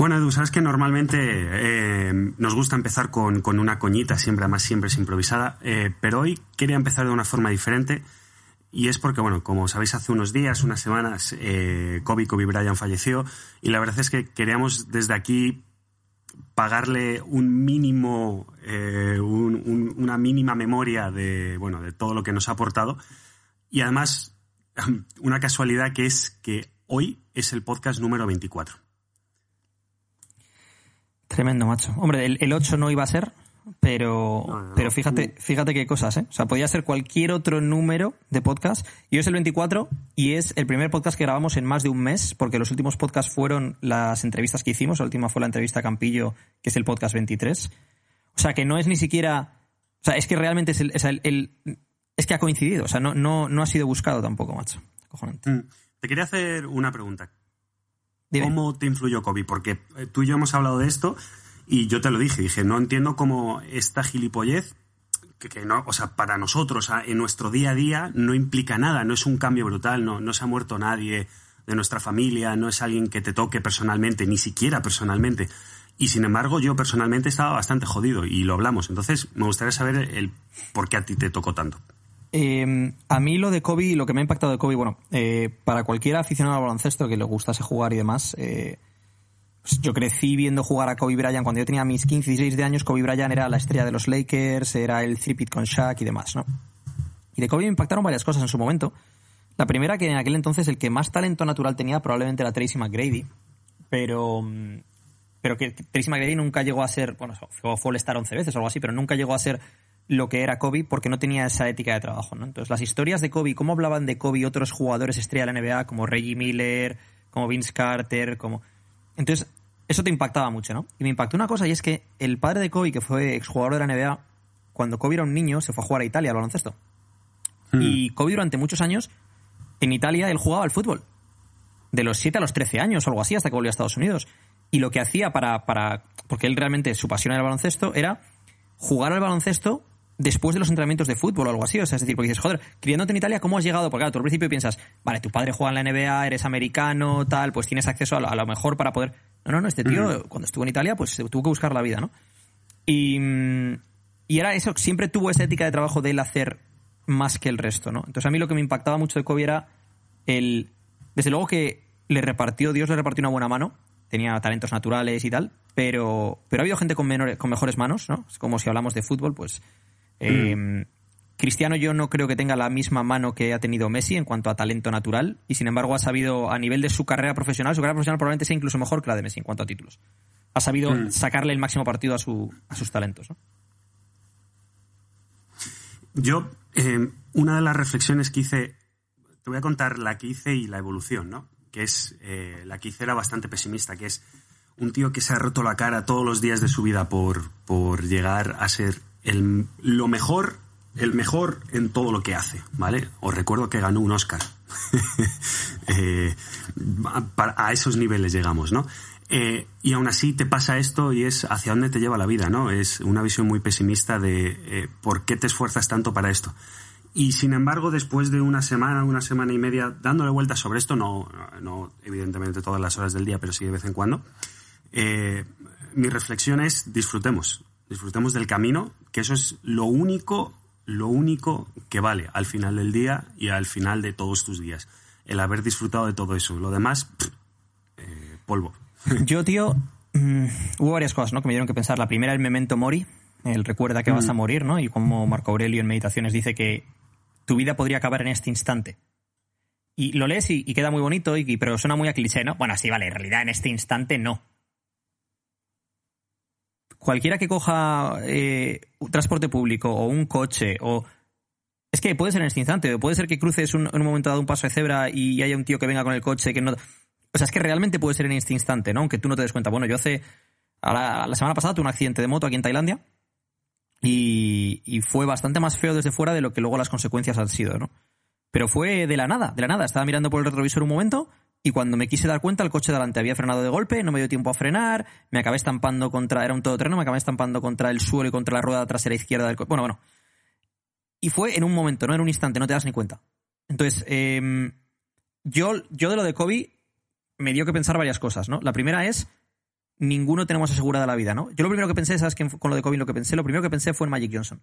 Bueno, Edu, sabes que normalmente eh, nos gusta empezar con, una coñita, siempre, además siempre es improvisada, eh, pero hoy quería empezar de una forma diferente y es porque, bueno, como sabéis, hace unos días, unas semanas, eh, Kobe, Kobe Bryant falleció y la verdad es que queríamos desde aquí pagarle un mínimo, una mínima memoria de, bueno, de todo lo que nos ha aportado y además una casualidad que es que hoy es el podcast número 24. Tremendo, macho. Hombre, el, 8 no iba a ser, pero, pero fíjate, fíjate qué cosas, ¿eh? O sea, podía ser cualquier otro número de podcast. Y hoy es el 24 y es el primer podcast que grabamos en más de un mes, porque los últimos podcasts fueron las entrevistas que hicimos. La última fue la entrevista a Campillo, que es el podcast 23. O sea, que no es ni siquiera. O sea, es que realmente es el. es que ha coincidido. O sea, no, no, no ha sido buscado tampoco, macho. Mm. Te quería hacer una pregunta. ¿Cómo te influyó COVID? Porque eh, tú y yo hemos hablado de esto y yo te lo dije, dije, no entiendo cómo esta gilipollez, que, no, o sea, para nosotros, en nuestro día a día, no implica nada, no es un cambio brutal, no, no se ha muerto nadie de nuestra familia, no es alguien que te toque personalmente, ni siquiera personalmente. Y sin embargo, yo personalmente estaba bastante jodido y lo hablamos. Entonces, me gustaría saber el por qué a ti te tocó tanto. Eh, a mí lo de Kobe, lo que me ha impactado de Kobe, bueno, eh, para cualquier aficionado al baloncesto que le gustase jugar y demás, eh, pues yo crecí viendo jugar a Kobe Bryant cuando yo tenía mis 15, 16 de años. Kobe Bryant era la estrella de los Lakers, era el three-pit con Shaq y demás, ¿no? Y de Kobe me impactaron varias cosas en su momento. La primera, que en aquel entonces el que más talento natural tenía probablemente era Tracy McGrady, pero, pero que Tracy McGrady nunca llegó a ser, bueno, fue All-Star 11 veces o algo así, pero nunca llegó a ser lo que era Kobe porque no tenía esa ética de trabajo, ¿no? Entonces, las historias de Kobe, cómo hablaban de Kobe otros jugadores estrella de la NBA, como Reggie Miller, como Vince Carter, como... Entonces, eso te impactaba mucho, ¿no? Y me impactó una cosa, y es que el padre de Kobe, que fue exjugador de la NBA, cuando Kobe era un niño, se fue a jugar a Italia al baloncesto. Hmm. Y Kobe durante muchos años, en Italia, él jugaba al fútbol. De los 7 a los 13 años o algo así, hasta que volvió a Estados Unidos. Y lo que hacía para, para... Porque él realmente, su pasión era el baloncesto, era jugar al baloncesto después de los entrenamientos de fútbol o algo así. O sea, es decir, porque dices, joder, criándote en Italia, ¿cómo has llegado? Porque claro, tú al principio piensas, vale, tu padre juega en la NBA, eres americano, tal, pues tienes acceso a lo, mejor para poder. No, no, no, este tío, cuando estuvo en Italia, pues tuvo que buscar la vida, ¿no? Y, y era eso, siempre tuvo esa ética de trabajo de él hacer más que el resto, ¿no? Entonces a mí lo que me impactaba mucho de Kobe era el. Desde luego que le repartió, Dios le repartió una buena mano, tenía talentos naturales y tal, pero, pero ha habido gente con, menores, con mejores manos, ¿no? Es como si hablamos de fútbol, pues eh, Cristiano yo no creo que tenga la misma mano que ha tenido Messi en cuanto a talento natural y sin embargo ha sabido a nivel de su carrera profesional, su carrera profesional probablemente sea incluso mejor que la de Messi en cuanto a títulos. Ha sabido mm. sacarle el máximo partido a, su, a sus talentos. Yo, eh, una de las reflexiones que hice, te voy a contar la que hice y la evolución, ¿no? Que es, eh, la que hice era bastante pesimista, que es un tío que se ha roto la cara todos los días de su vida por, por llegar a ser el, lo mejor, el mejor en todo lo que hace, ¿vale? Os recuerdo que ganó un Oscar. Eh, a esos niveles llegamos, ¿no? Eh, y aún así te pasa esto y es hacia dónde te lleva la vida, ¿no? Es una visión muy pesimista de eh, por qué te esfuerzas tanto para esto. Y sin embargo, después de una semana, una semana y media dándole vueltas sobre esto, no, no evidentemente todas las horas del día, pero sí de vez en cuando, mi reflexión es disfrutemos disfrutemos del camino, que eso es lo único, lo único que vale al final del día y al final de todos tus días. El haber disfrutado de todo eso. Lo demás, eh, polvo. Yo, tío, mm, hubo varias cosas ¿no? que me dieron que pensar. La primera, el memento mori, el recuerda que vas a mm. morir, ¿no? Y como Marco Aurelio en Meditaciones dice que tu vida podría acabar en este instante. Y lo lees y, queda muy bonito, y, pero suena muy a cliché, ¿no? Bueno, sí, vale, en realidad en este instante no cualquiera que coja eh, transporte público o un coche o... Es que puede ser en este instante, puede ser que cruces en un momento dado un paso de cebra y haya un tío que venga con el coche que no... O sea, es que realmente puede ser en este instante, ¿no? Aunque tú no te des cuenta. Bueno, yo hace... la, semana pasada tuve un accidente de moto aquí en Tailandia y fue bastante más feo desde fuera de lo que luego las consecuencias han sido, ¿no? Pero fue de la nada, de la nada. Estaba mirando por el retrovisor un momento y cuando me quise dar cuenta, el coche delante había frenado de golpe, no me dio tiempo a frenar, me acabé estampando contra, era un todoterreno, me acabé estampando contra el suelo y contra la rueda trasera izquierda del coche. Bueno, bueno. Y fue en un momento, no en un instante, no te das ni cuenta. Entonces, em, yo, yo de lo de Kobe me dio que pensar varias cosas, ¿no? La primera es, ninguno tenemos asegurada la vida, ¿no? Yo lo primero que pensé, ¿sabes? Que con lo de Kobe lo que pensé, lo primero que pensé fue en Magic Johnson.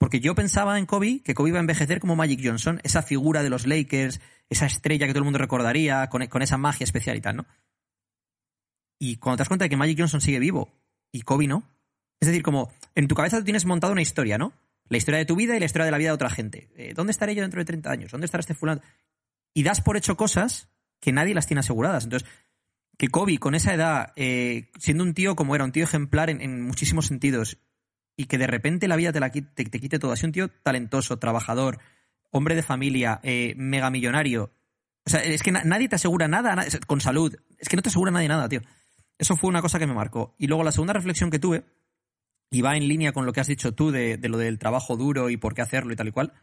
Porque yo pensaba en Kobe que Kobe iba a envejecer como Magic Johnson, esa figura de los Lakers, esa estrella que todo el mundo recordaría, con, con esa magia especial y tal, ¿no? Y cuando te das cuenta de que Magic Johnson sigue vivo y Kobe no, es decir, como en tu cabeza tú tienes montada una historia, ¿no? La historia de tu vida y la historia de la vida de otra gente. Eh, ¿Dónde estaré yo dentro de 30 años? ¿Dónde estará este fulano? Y das por hecho cosas que nadie las tiene aseguradas. Entonces, que Kobe con esa edad, eh, siendo un tío como era, un tío ejemplar en, muchísimos sentidos, y que de repente la vida te, la, te, quite todo, así un tío talentoso, trabajador, hombre de familia, eh, megamillonario. O sea, es que nadie te asegura nada, con salud. Es que no te asegura nadie nada, tío. Eso fue una cosa que me marcó. Y luego la segunda reflexión que tuve, y va en línea con lo que has dicho tú de, lo del trabajo duro y por qué hacerlo y tal y cual,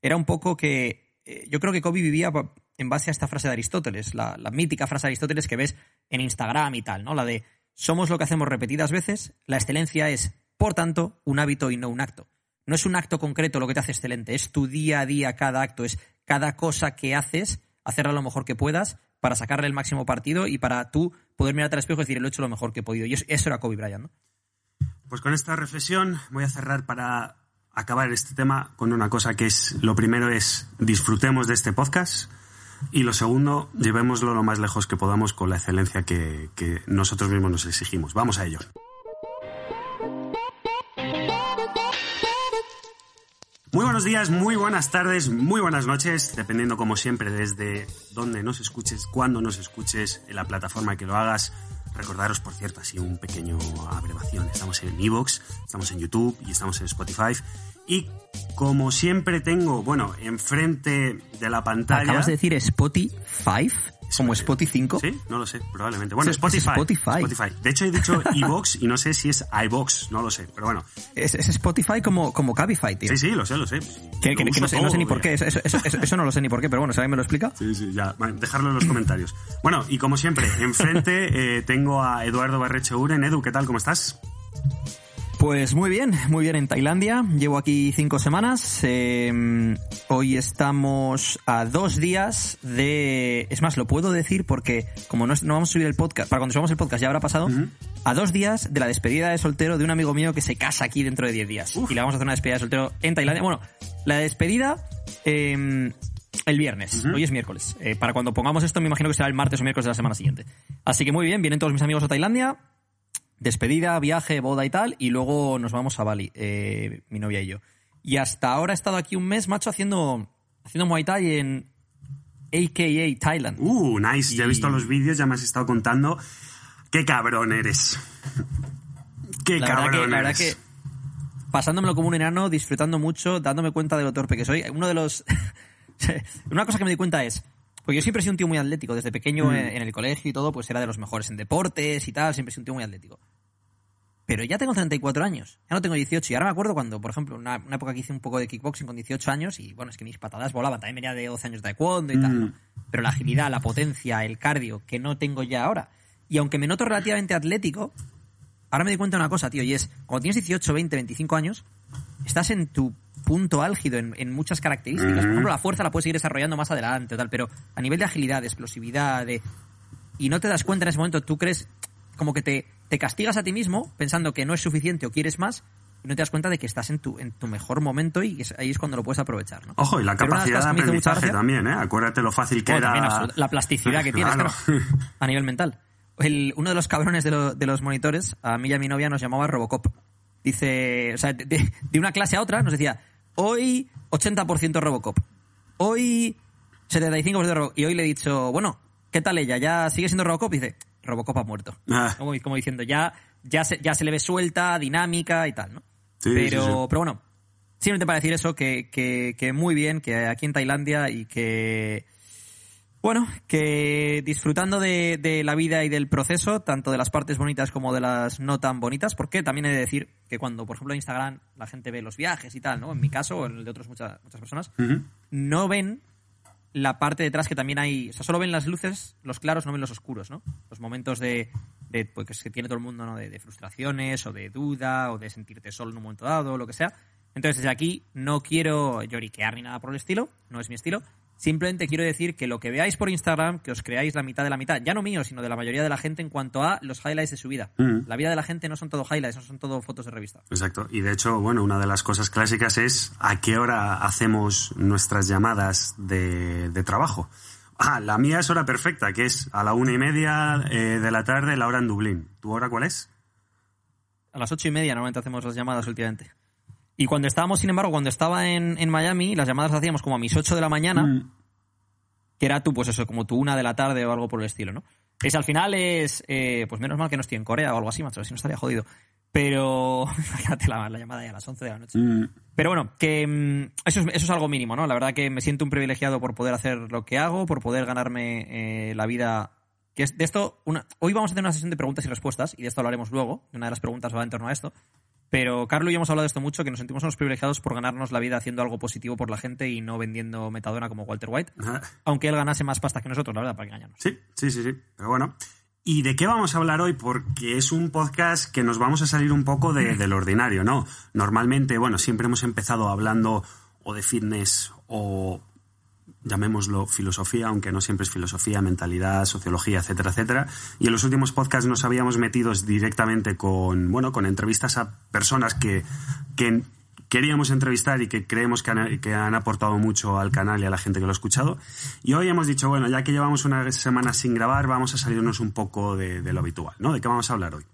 era un poco que eh, yo creo que Kobe vivía en base a esta frase de Aristóteles, la, mítica frase de Aristóteles que ves en Instagram y tal, ¿no? La de somos lo que hacemos repetidas veces, la excelencia es, por tanto, un hábito y no un acto. No es un acto concreto lo que te hace excelente, es tu día a día cada acto, es cada cosa que haces, hacerla lo mejor que puedas para sacarle el máximo partido y para tú poder mirarte al espejo y decir, lo he hecho lo mejor que he podido. Y eso era Kobe Bryant, ¿no? Pues con esta reflexión voy a cerrar para acabar este tema con una cosa que es, lo primero es disfrutemos de este podcast y lo segundo, llevémoslo lo más lejos que podamos con la excelencia que, que nosotros mismos nos exigimos. Vamos a ello. Muy buenos días, muy buenas tardes, muy buenas noches, dependiendo como siempre desde dónde nos escuches, cuándo nos escuches, en la plataforma que lo hagas. Recordaros, por cierto, así un pequeño abrevación. Estamos en Evox, estamos en YouTube y estamos en Spotify. Y como siempre tengo, bueno, enfrente de la pantalla. ¿Acabas de decir Spotify? ¿Como Spotify 5? Sí, no lo sé, probablemente. Bueno, Spotify, Spotify. De hecho, he dicho iBox y no sé si es iBox, no lo sé, pero bueno. Es, Spotify como, como Cabify, tío. Sí, sí, lo sé, lo sé. Que, no, sé, ni por qué, eso, eso, no lo sé ni por qué, pero bueno, ¿sabes? me lo explica? Sí, sí, ya. dejarlo en los comentarios. Bueno, y como siempre, enfrente eh, tengo a Eduardo Barreche Uren. Edu, ¿qué tal? ¿Cómo estás? Pues muy bien, muy bien en Tailandia. Llevo aquí cinco semanas. Em, hoy estamos a dos días de... Es más, lo puedo decir porque como no, no vamos a subir el podcast, para cuando subamos el podcast ya habrá pasado, a dos días de la despedida de soltero de un amigo mío que se casa aquí dentro de diez días. Y le vamos a hacer una despedida de soltero en Tailandia. Bueno, la despedida... Em, el viernes, hoy es miércoles. Eh, para cuando pongamos esto, me imagino que será el martes o miércoles de la semana siguiente. Así que muy bien, vienen todos mis amigos a Tailandia despedida, viaje, boda y tal, y luego nos vamos a Bali, eh, mi novia y yo. Y hasta ahora he estado aquí un mes, macho, haciendo, haciendo Muay Thai en AKA Thailand. Uh, nice. Ya he visto los vídeos, ya me has estado contando. ¡Qué cabrón eres! ¡Qué cabrón que, eres! La verdad que pasándomelo como un enano, disfrutando mucho, dándome cuenta de lo torpe que soy. Uno de los... Una cosa que me di cuenta es... Porque yo siempre he sido un tío muy atlético, desde pequeño mm. en, el colegio y todo, pues era de los mejores en deportes y tal, siempre he sido un tío muy atlético. Pero ya tengo 34 años, ya no tengo 18. Y ahora me acuerdo cuando, por ejemplo, una, una época que hice un poco de kickboxing con 18 años y bueno, es que mis patadas volaban, también venía de 12 años de taekwondo y tal, ¿no? Mm. Pero la agilidad, la potencia, el cardio, que no tengo ya ahora. Y aunque me noto relativamente atlético, ahora me doy cuenta de una cosa, tío, y es, cuando tienes 18, 20, 25 años, estás en tu punto álgido en, muchas características. Por ejemplo, la fuerza la puedes seguir desarrollando más adelante tal, pero a nivel de agilidad, de explosividad, de... Y no te das cuenta en ese momento, tú crees como que te, te castigas a ti mismo pensando que no es suficiente o quieres más y no te das cuenta de que estás en tu, en tu mejor momento y ahí es cuando lo puedes aprovechar. ¿no? Ojo, y la capacidad de aprendizaje también, ¿eh? Acuérdate lo fácil que era... la plasticidad que tienes, claro. a nivel mental. El, uno de los cabrones de, de, los monitores, a mí y a mi novia nos llamaba Robocop. Dice, o sea, de, de una clase a otra nos decía, Hoy 80% Robocop. Hoy 75% Robocop. Y hoy le he dicho, bueno, ¿qué tal ella? ¿Ya sigue siendo Robocop? Y dice, Robocop ha muerto. Ah. Como, diciendo, ya, ya, se, ya se le ve suelta, dinámica y tal, ¿no? pero, pero bueno, simplemente para decir eso, que, que, que muy bien, que aquí en Tailandia y que bueno, que disfrutando de, la vida y del proceso, tanto de las partes bonitas como de las no tan bonitas, porque también he de decir que cuando, por ejemplo, en Instagram la gente ve los viajes y tal, ¿no? En mi caso, o en el de otras muchas, muchas personas, no ven la parte detrás que también hay, o sea, solo ven las luces, los claros, no ven los oscuros, ¿no? Los momentos de, de pues, que tiene todo el mundo, ¿no? De, de, frustraciones o de duda o de sentirte solo en un momento dado o lo que sea. Entonces, desde aquí no quiero lloriquear ni nada por el estilo, no es mi estilo, Simplemente quiero decir que lo que veáis por Instagram, que os creáis la mitad de la mitad, ya no mío, sino de la mayoría de la gente en cuanto a los highlights de su vida. Mm. La vida de la gente no son todo highlights, no son todo fotos de revista. Exacto. Y de hecho, bueno, una de las cosas clásicas es a qué hora hacemos nuestras llamadas de, de trabajo. Ah, la mía es hora perfecta, que es a la una y media eh, de la tarde, la hora en Dublín. ¿Tu hora cuál es? A las ocho y media normalmente hacemos las llamadas últimamente. Y cuando estábamos, sin embargo, cuando estaba en, en Miami, las llamadas las hacíamos como a mis 8 de la mañana, Mm. que era tú, pues eso, como tu una de la tarde o algo por el estilo, ¿no? Es al final es, eh, pues menos mal que no estoy en Corea o algo así, macho, si no estaría jodido. Pero, imagínate la, la llamada ya a las 11 de la noche. Mm. Pero bueno, que mm, eso, es, eso es algo mínimo, ¿no? La verdad que me siento un privilegiado por poder hacer lo que hago, por poder ganarme eh, la vida. Que es de esto, una, hoy vamos a hacer una sesión de preguntas y respuestas, y de esto hablaremos luego. Una de las preguntas va en torno a esto. Pero Carlos y yo hemos hablado de esto mucho, que nos sentimos unos privilegiados por ganarnos la vida haciendo algo positivo por la gente y no vendiendo metadona como Walter White. Aunque él ganase más pasta que nosotros, la verdad, para que engañarnos. Sí, sí, sí, sí. Pero bueno. ¿Y de qué vamos a hablar hoy? Porque es un podcast que nos vamos a salir un poco de, del ordinario, ¿no? Normalmente, bueno, siempre hemos empezado hablando o de fitness o llamémoslo filosofía, aunque no siempre es filosofía, mentalidad, sociología, etcétera, etcétera. Y en los últimos podcasts nos habíamos metido directamente con, bueno, con entrevistas a personas que, que queríamos entrevistar y que creemos que han, que han aportado mucho al canal y a la gente que lo ha escuchado. Y hoy hemos dicho, bueno, ya que llevamos unas semanas sin grabar, vamos a salirnos un poco de, de lo habitual, ¿no? ¿De qué vamos a hablar hoy?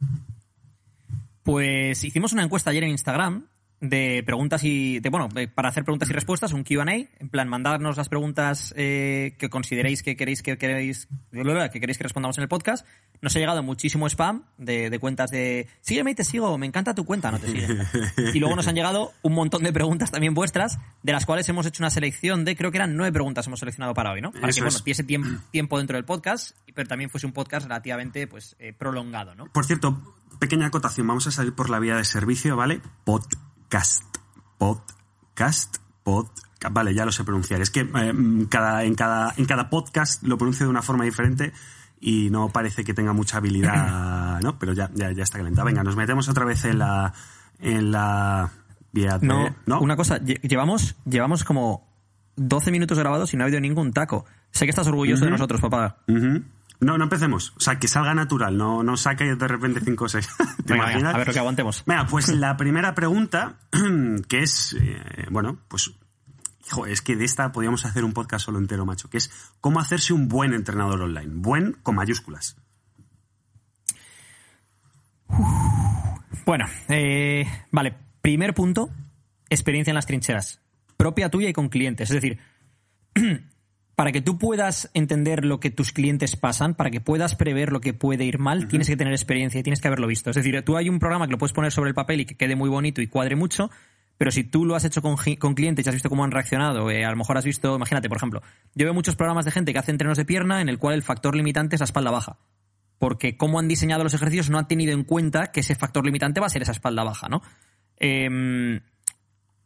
Pues hicimos una encuesta ayer en Instagram de preguntas y de bueno de- para hacer preguntas y respuestas un Q&A en plan mandarnos las preguntas eh, que consideréis que queréis que queréis que queréis que respondamos en el podcast. Nos ha llegado muchísimo spam de, de cuentas de sígueme y te sigo me encanta tu cuenta no te sigue y luego nos han llegado un montón de preguntas también vuestras de las cuales hemos hecho una selección de creo que eran nueve preguntas hemos seleccionado para hoy no para Eso que bueno tiemp- tiempo dentro del podcast pero también fuese un podcast relativamente pues eh, prolongado no Por cierto, pequeña acotación, vamos a salir por la vía de servicio, ¿vale? Podcast, podcast, podcast. Vale, ya lo sé pronunciar. Es que eh, cada, en, cada, en cada podcast lo pronuncio de una forma diferente y no parece que tenga mucha habilidad, ¿no? Pero ya, ya, ya está calentado. Venga, nos metemos otra vez en la, en la vía de... No, ¿no? una cosa, lle- llevamos, llevamos como 12 minutos grabados y no ha habido ningún taco. Sé que estás orgulloso de nosotros, papá. Ujú. No, no empecemos. O sea, que salga natural, no, no saque de repente 5 o 6. ¿Te Venga, venga, imaginas? a ver lo que aguantemos. Venga, pues la primera pregunta, que es, eh, bueno, pues, hijo, es que de esta podríamos hacer un podcast solo entero, macho, que es cómo hacerse un buen entrenador online. Buen con mayúsculas. Bueno, eh, vale, primer punto, experiencia en las trincheras. Propia tuya y con clientes. Es decir, para que tú puedas entender lo que tus clientes pasan, para que puedas prever lo que puede ir mal, tienes que tener experiencia y tienes que haberlo visto. Es decir, tú hay un programa que lo puedes poner sobre el papel y que quede muy bonito y cuadre mucho, pero si tú lo has hecho con, con clientes y has visto cómo han reaccionado, eh, a lo mejor has visto, imagínate, por ejemplo, yo veo muchos programas de gente que hace entrenos de pierna en el cual el factor limitante es la espalda baja. Porque cómo han diseñado los ejercicios no han tenido en cuenta que ese factor limitante va a ser esa espalda baja, ¿no? Em,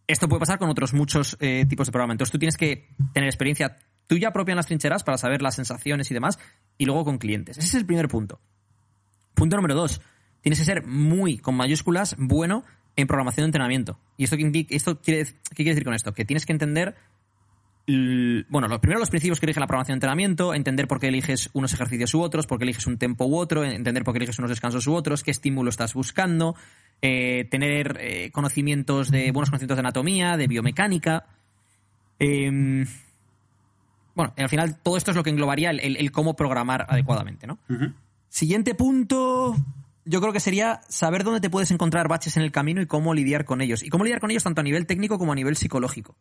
esto puede pasar con otros muchos eh, tipos de programa. Entonces tú tienes que tener experiencia tuya propia en las trincheras para saber las sensaciones y demás, y luego con clientes. Ese es el primer punto. Punto número dos. Tienes que ser muy, con mayúsculas, bueno en programación de entrenamiento. ¿Y esto, qué, esto quiere, qué quiere decir con esto? Que tienes que entender bueno, lo primero los principios que rige la programación de entrenamiento, entender por qué eliges unos ejercicios u otros, por qué eliges un tempo u otro, entender por qué eliges unos descansos u otros, qué estímulo estás buscando, eh, tener eh, conocimientos de buenos conocimientos de anatomía, de biomecánica. Em, bueno, al final todo esto es lo que englobaría el, el- el cómo programar adecuadamente, ¿no? Siguiente punto, yo creo que sería saber dónde te puedes encontrar baches en el camino y cómo lidiar con ellos. Y cómo lidiar con ellos tanto a nivel técnico como a nivel psicológico.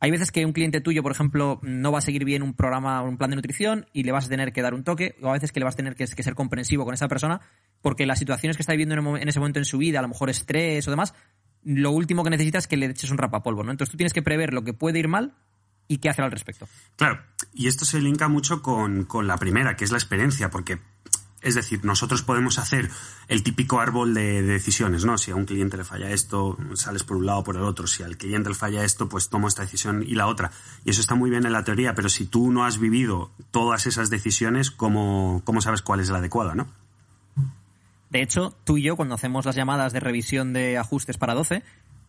Hay veces que un cliente tuyo, por ejemplo, no va a seguir bien un programa o un plan de nutrición y le vas a tener que dar un toque, o a veces que le vas a tener que, que ser comprensivo con esa persona, porque las situaciones que está viviendo en ese momento en su vida, a lo mejor estrés o demás, lo último que necesitas es que le eches un rapapolvo, ¿no? Entonces tú tienes que prever lo que puede ir mal y qué hacer al respecto. Claro, y esto se linka mucho con, con la primera, que es la experiencia, porque, es decir, nosotros podemos hacer el típico árbol de, de decisiones, ¿no? Si a un cliente le falla esto, sales por un lado o por el otro. Si al cliente le falla esto, pues tomo esta decisión y la otra. Y eso está muy bien en la teoría, pero si tú no has vivido todas esas decisiones, ¿cómo, cómo sabes cuál es la adecuada, no? De hecho, tú y yo, cuando hacemos las llamadas de revisión de ajustes para 12,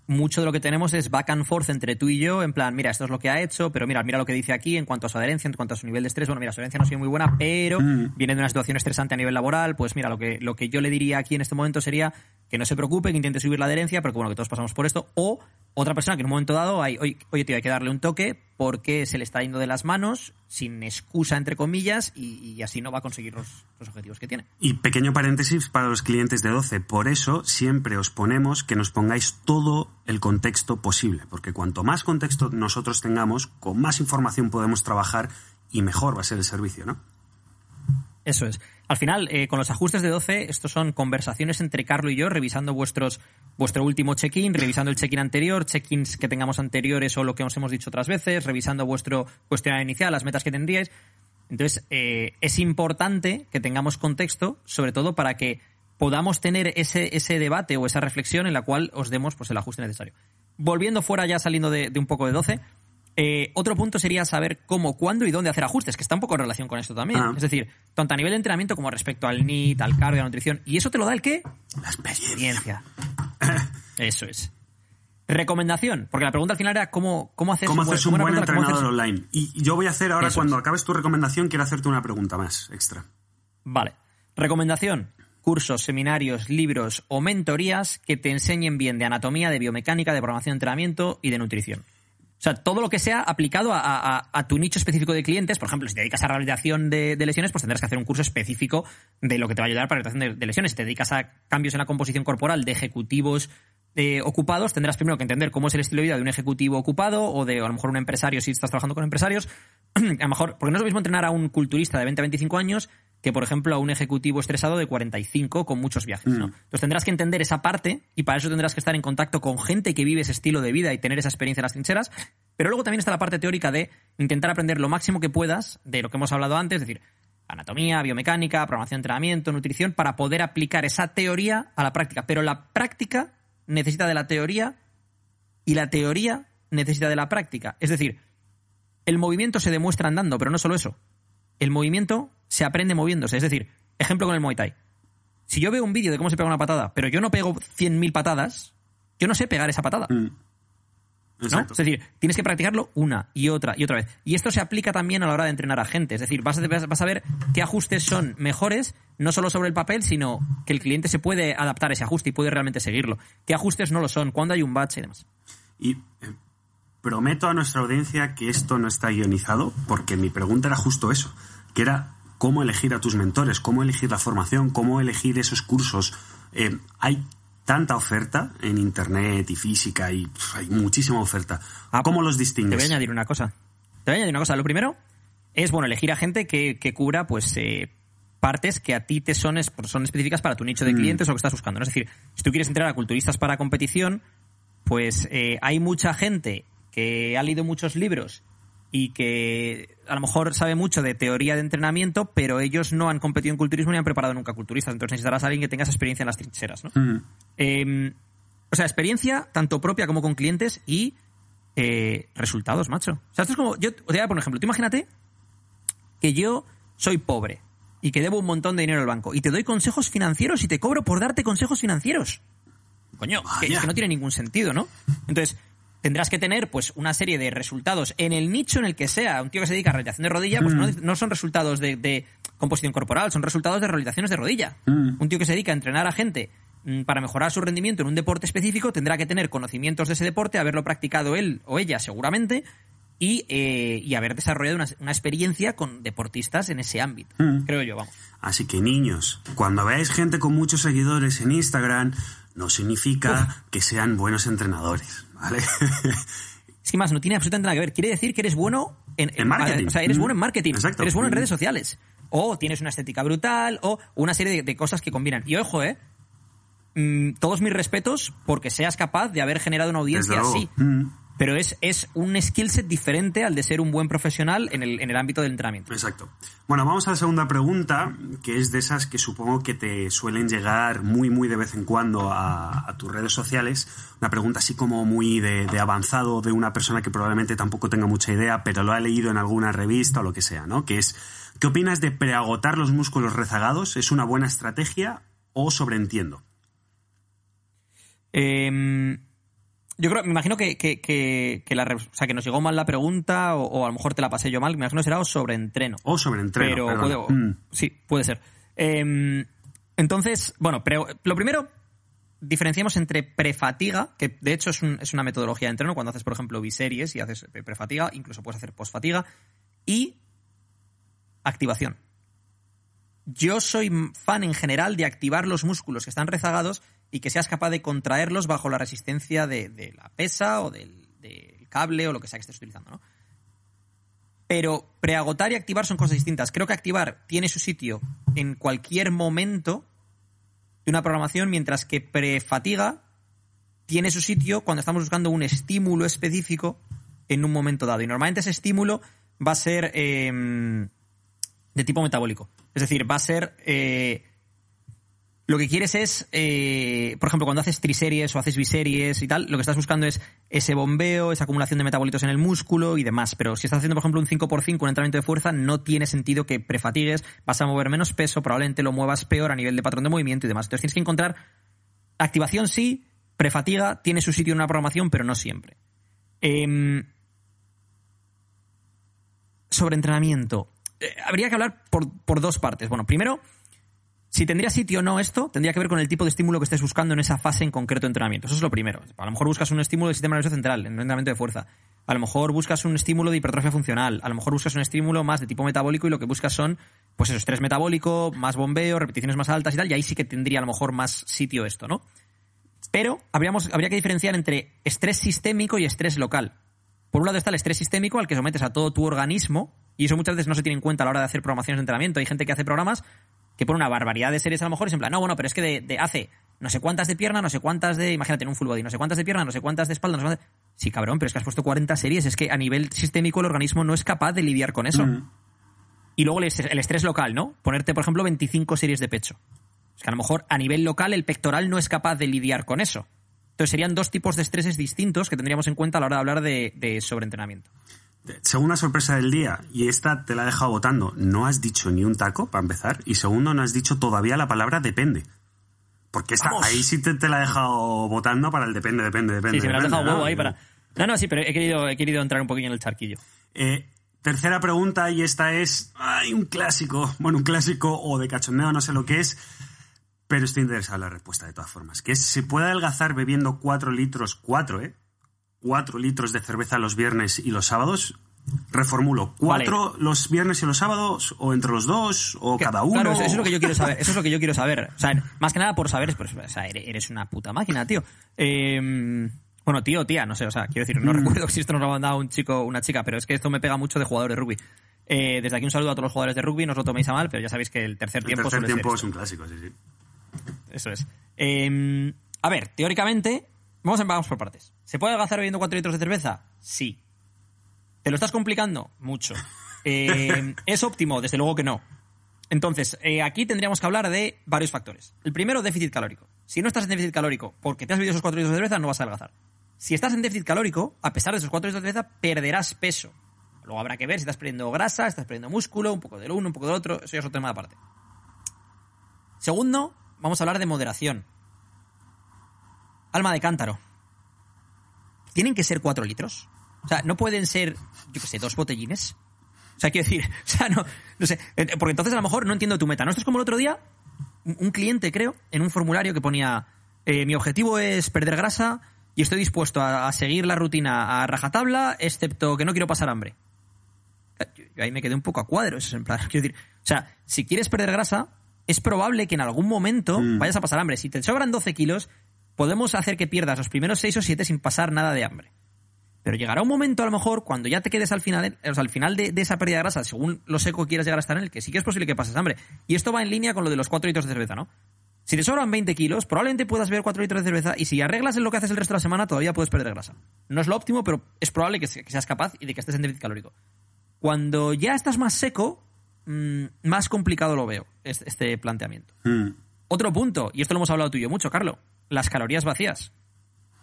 mucho de lo que tenemos es back and forth entre tú y yo, en plan, mira, esto es lo que ha hecho, pero mira, mira lo que dice aquí en cuanto a su adherencia, en cuanto a su nivel de estrés. Bueno, mira, su adherencia no ha sido muy buena, pero Mm. viene de una situación estresante a nivel laboral. Pues mira, lo que, lo que yo le diría aquí en este momento sería que no se preocupe, que intente subir la adherencia, porque bueno, que todos pasamos por esto. O otra persona que en un momento dado hay, oye, oye, tío, hay que darle un toque porque se le está yendo de las manos, sin excusa, entre comillas, y, y así no va a conseguir los, los objetivos que tiene. Y pequeño paréntesis para los clientes de 12. Por eso siempre os ponemos que nos pongáis todo el contexto posible, porque cuanto más contexto nosotros tengamos, con más información podemos trabajar y mejor va a ser el servicio, ¿no? Eso es. Al final, eh, con los ajustes de 12, estos son conversaciones entre Carlo y yo, revisando vuestros vuestro último check-in, revisando el check-in anterior, check-ins que tengamos anteriores o lo que os hemos dicho otras veces, revisando vuestro cuestionario inicial, las metas que tendríais. Entonces, eh, es importante que tengamos contexto, sobre todo para que podamos tener ese, ese debate o esa reflexión en la cual os demos pues, el ajuste necesario. Volviendo fuera, ya saliendo de, de un poco de 12, eh, otro punto sería saber cómo, cuándo y dónde hacer ajustes, que está un poco en relación con esto también. Ah. Es decir, tanto a nivel de entrenamiento como respecto al NIT, al cardio, a la nutrición. ¿Y eso te lo da el qué? La experiencia. Eso es. Recomendación, porque la pregunta al final era cómo, cómo haces ¿Cómo haces un buen pregunta, ¿cómo entrenador haces- online? Y yo voy a hacer ahora, Eso cuando es. acabes tu recomendación, quiero hacerte una pregunta más extra. Vale. Recomendación. Cursos, seminarios, libros o mentorías que te enseñen bien de anatomía, de biomecánica, de programación de entrenamiento y de nutrición. O sea, todo lo que sea aplicado a, a- tu nicho específico de clientes. Por ejemplo, si te dedicas a rehabilitación de, de lesiones, pues tendrás que hacer un curso específico de lo que te va a ayudar para rehabilitación de, de lesiones. Si te dedicas a cambios en la composición corporal de ejecutivos eh, ocupados, tendrás primero que entender cómo es el estilo de vida de un ejecutivo ocupado o de a lo mejor un empresario si estás trabajando con empresarios. a lo mejor, porque no es lo mismo entrenar a un culturista de 20 a 25 años que, por ejemplo, a un ejecutivo estresado de 45 con muchos viajes. ¿no? Entonces tendrás que entender esa parte y para eso tendrás que estar en contacto con gente que vive ese estilo de vida y tener esa experiencia en las trincheras. Pero luego también está la parte teórica de intentar aprender lo máximo que puedas de lo que hemos hablado antes, es decir, anatomía, biomecánica, programación de entrenamiento, nutrición, para poder aplicar esa teoría a la práctica. Pero la práctica necesita de la teoría y la teoría necesita de la práctica. Es decir, el movimiento se demuestra andando, pero no solo eso. El movimiento se aprende moviéndose. Es decir, ejemplo con el Muay Thai. Si yo veo un vídeo de cómo se pega una patada, pero yo no pego 100.000 patadas, yo no sé pegar esa patada. Mm. ¿no? Es decir, tienes que practicarlo una y otra y otra vez. Y esto se aplica también a la hora de entrenar a gente. Es decir, vas a, vas a ver qué ajustes son mejores, no solo sobre el papel, sino que el cliente se puede adaptar a ese ajuste y puede realmente seguirlo. ¿Qué ajustes no lo son? ¿Cuándo hay un bache y demás? Y eh, prometo a nuestra audiencia que esto no está guionizado, porque mi pregunta era justo eso, que era cómo elegir a tus mentores, cómo elegir la formación, cómo elegir esos cursos. Eh, hay tanta oferta en internet y física y hay muchísima oferta. Ah, ¿Cómo los Te distingues? voy a añadir una cosa. Te voy a añadir una cosa. Lo primero es, bueno, elegir a gente que, que cubra, pues, eh, partes que a ti te son, es- son específicas para tu nicho de clientes o lo que estás buscando. ¿no? Es decir, si tú quieres entrenar a culturistas para competición, pues eh, hay mucha gente que ha leído muchos libros y que a lo mejor sabe mucho de teoría de entrenamiento, pero ellos no han competido en culturismo ni han preparado nunca culturistas. Entonces necesitarás a alguien que tenga esa experiencia en las trincheras, ¿no? Mm. Eh, o sea, experiencia tanto propia como con clientes y eh, resultados, macho. O sea, esto es como. Yo te voy a dar un ejemplo. Tú imagínate que yo soy pobre y que debo un montón de dinero al banco y te doy consejos financieros y te cobro por darte consejos financieros. Coño, es que no tiene ningún sentido, ¿no? Entonces, tendrás que tener pues una serie de resultados en el nicho en el que sea. Un tío que se dedica a rehabilitación de rodilla, pues no, no son resultados de, de composición corporal, son resultados de rehabilitaciones de rodilla. Un tío que se dedica a entrenar a gente mm, para mejorar su rendimiento en un deporte específico tendrá que tener conocimientos de ese deporte, haberlo practicado él o ella seguramente y, eh, y haber desarrollado una, una experiencia con deportistas en ese ámbito. Creo yo, vamos. Así que niños, cuando veáis gente con muchos seguidores en Instagram, no significa que sean buenos entrenadores, ¿vale? Es que más, no tiene absolutamente nada que ver. Quiere decir que eres bueno en, En marketing. O sea, eres Mm. bueno en marketing. Exacto. Eres bueno en Mm. redes sociales. O tienes una estética brutal, o una serie de, de cosas que combinan. Y ojo, ¿eh? Mm, todos mis respetos porque seas capaz de haber generado una audiencia así. Mm. Pero es, es un skill set diferente al de ser un buen profesional en el, en el ámbito del entrenamiento. Exacto. Bueno, vamos a la segunda pregunta, que es de esas que supongo que te suelen llegar muy, muy de vez en cuando a, a tus redes sociales. Una pregunta así como muy de, de avanzado de una persona que probablemente tampoco tenga mucha idea, pero lo ha leído en alguna revista o lo que sea, ¿no? Que es, ¿qué opinas de preagotar los músculos rezagados? ¿Es una buena estrategia o sobreentiendo? Eh, yo creo, me imagino que, que, que, la, o sea, que nos llegó mal la pregunta o, a lo mejor te la pasé yo mal. Me imagino que será o sobre entreno. O sobre entreno. Pero mm. sí, puede ser. Em, entonces, bueno, pero lo primero, diferenciamos entre prefatiga, que de hecho es, es, una metodología de entreno, cuando haces, por ejemplo, biseries y haces prefatiga, incluso puedes hacer postfatiga, y activación. Yo soy fan en general de activar los músculos que están rezagados y que seas capaz de contraerlos bajo la resistencia de, la pesa o del, cable o lo que sea que estés utilizando, ¿no? Pero preagotar y activar son cosas distintas. Creo que activar tiene su sitio en cualquier momento de una programación, mientras que prefatiga tiene su sitio cuando estamos buscando un estímulo específico en un momento dado. Y normalmente ese estímulo va a ser em, de tipo metabólico. Es decir, va a ser eh, lo que quieres es, eh, por ejemplo, cuando haces triseries o haces biseries y tal, lo que estás buscando es ese bombeo, esa acumulación de metabolitos en el músculo y demás. Pero si estás haciendo, por ejemplo, un 5x5, un entrenamiento de fuerza, no tiene sentido que prefatigues, vas a mover menos peso, probablemente lo muevas peor a nivel de patrón de movimiento y demás. Entonces tienes que encontrar activación sí, prefatiga tiene su sitio en una programación, pero no siempre. Eh, sobre entrenamiento. Eh, habría que hablar por, por dos partes. Bueno, primero si tendría sitio o no esto, tendría que ver con el tipo de estímulo que estés buscando en esa fase en concreto de entrenamiento. Eso es lo primero. A lo mejor buscas un estímulo del sistema nervioso central, entrenamiento de fuerza. A lo mejor buscas un estímulo de hipertrofia funcional. A lo mejor buscas un estímulo más de tipo metabólico y lo que buscas son, pues eso, estrés metabólico, más bombeo, repeticiones más altas y tal. Y ahí sí que tendría a lo mejor más sitio esto, ¿no? Pero habríamos, habría que diferenciar entre estrés sistémico y estrés local. Por un lado está el estrés sistémico al que sometes a todo tu organismo, y eso muchas veces no se tiene en cuenta a la hora de hacer programaciones de entrenamiento. Hay gente que hace programas que pone una barbaridad de series a lo mejor es en plan, no, bueno, pero es que de, hace no sé cuántas de pierna, no sé cuántas de, imagínate en un full body, no sé cuántas de pierna, no sé cuántas de espalda, no sé cuántas... Sí, cabrón, pero es que has puesto 40 series, es que a nivel sistémico el organismo no es capaz de lidiar con eso. Y luego el, estrés local, ¿no? Ponerte, por ejemplo, 25 series de pecho. Es que a lo mejor a nivel local el pectoral no es capaz de lidiar con eso. Entonces serían dos tipos de estreses distintos que tendríamos en cuenta a la hora de hablar de, de sobreentrenamiento. Segunda sorpresa del día, y esta te la he dejado votando, no has dicho ni un taco, para empezar, y segundo, no has dicho todavía la palabra depende. Porque esta, ahí sí te, la he dejado votando para el depende, depende, depende. Sí, sí me la has dejado huevo ahí para... No, no, sí, pero he querido, he querido entrar un poquillo en el charquillo. Eh, tercera pregunta, y esta es ay, un clásico, bueno, un clásico o de cachondeo, no sé lo que es, pero estoy interesado en la respuesta de todas formas. Que es, ¿se puede adelgazar bebiendo 4 litros, 4, eh? 4 litros de cerveza los viernes y los sábados. Reformulo, ¿cuatro los viernes y los sábados? ¿O entre los dos? ¿O cada uno? Claro, eso, es lo que yo quiero saber. Eso es lo que yo quiero saber. O sea, más que nada por saber, pues, o sea, eres una puta máquina, tío. Em, bueno, tío, tía, no sé, o sea, quiero decir, no mm. recuerdo si esto nos lo ha mandado un chico o una chica, pero es que esto me pega mucho de jugador de rugby. Eh, desde aquí un saludo a todos los jugadores de rugby, no os lo toméis a mal, pero ya sabéis que el tercer tiempo, el tercer tiempo es un clásico, sí, sí. Eso es. Em, a ver, teóricamente, Vamos, vamos por partes. ¿Se puede adelgazar bebiendo 4 litros de cerveza? Sí. ¿Te lo estás complicando? Mucho. Eh, ¿Es óptimo? Desde luego que no. Entonces, eh, aquí tendríamos que hablar de varios factores. El primero, déficit calórico. Si no estás en déficit calórico porque te has bebido esos 4 litros de cerveza, no vas a adelgazar. Si estás en déficit calórico, a pesar de esos 4 litros de cerveza, perderás peso. Luego habrá que ver si estás perdiendo grasa, estás perdiendo músculo, un poco del uno, un poco del otro. Eso ya es otro tema aparte. Segundo, vamos a hablar de moderación. Alma de cántaro. ¿Tienen que ser cuatro litros? O sea, no pueden ser, yo qué sé, dos botellines. O sea, quiero decir, o sea, no, no sé, eh, porque entonces a lo mejor no entiendo tu meta. ¿No? Esto es como el otro día, un cliente, creo, en un formulario que ponía, eh, mi objetivo es perder grasa y estoy dispuesto a, seguir la rutina a rajatabla, excepto que no quiero pasar hambre. Yo, ahí me quedé un poco a cuadros, en plan, quiero decir, o sea, si quieres perder grasa, es probable que en algún momento mm. vayas a pasar hambre. Si te sobran 12 kilos, podemos hacer que pierdas los primeros 6 o 7 sin pasar nada de hambre. Pero llegará un momento, a lo mejor, cuando ya te quedes al final, o sea, al final de, esa pérdida de grasa, según lo seco que quieras llegar a estar en el, que sí que es posible que pases hambre. Y esto va en línea con lo de los 4 litros de cerveza, ¿no? Si te sobran 20 kilos, probablemente puedas beber 4 litros de cerveza y si arreglas en lo que haces el resto de la semana, todavía puedes perder grasa. No es lo óptimo, pero es probable que, seas capaz y de que estés en déficit calórico. Cuando ya estás más seco, mm, más complicado lo veo, este, planteamiento. Hmm. Otro punto, y esto lo hemos hablado tú y yo mucho, Carlos las calorías vacías.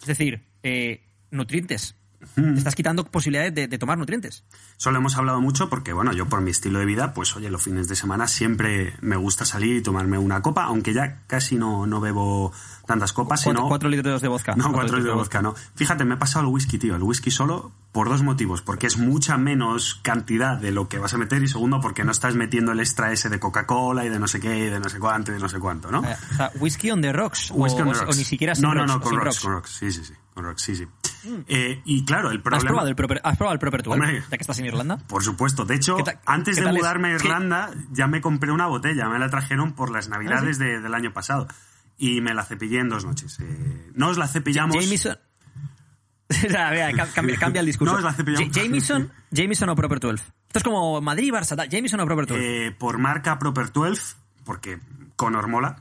Es decir, eh, nutrientes. Te estás quitando posibilidades de, de tomar nutrientes. Solo hemos hablado mucho porque, bueno, yo por mi estilo de vida, pues oye, los fines de semana siempre me gusta salir y tomarme una copa, aunque ya casi no, no bebo tantas copas, Cuatro, sino... cuatro litros de vodka. No, cuatro litros de vodka, no. Fíjate, me he pasado el whisky, tío. El whisky solo por dos motivos. Porque es mucha menos cantidad de lo que vas a meter y segundo, porque no estás metiendo el extra ese de Coca-Cola y de no sé qué y de no sé cuánto y de no sé cuánto, ¿no? Eh, o sea, whisky on the rocks. Whisky o, on the o- rocks. o ni siquiera sin No, no, rocks, no, o con sin rocks, con rocks. Sí, sí, sí. Con rocks, sí, sí. Eh, y claro, el ¿Has problema... probado el proper, ¿Has probado el proper 12, Hombre. ya que estás en Irlanda? Por supuesto. De hecho, ¿Qué ta- antes de es? mudarme a ¿Qué- Irlanda, ya me compré una botella. Me la trajeron por Ah, las navidades de- del año pasado. Y me la cepillé en dos noches. Eh, no os la cepillamos... Jameson. Cambia, cambia el discurso. No, es la cepillamos. Ja- Jameson, Jameson o Proper 12. Esto es como Madrid, Barça. Jameson o Proper 12. Eh, por marca Proper 12, porque Conor mola,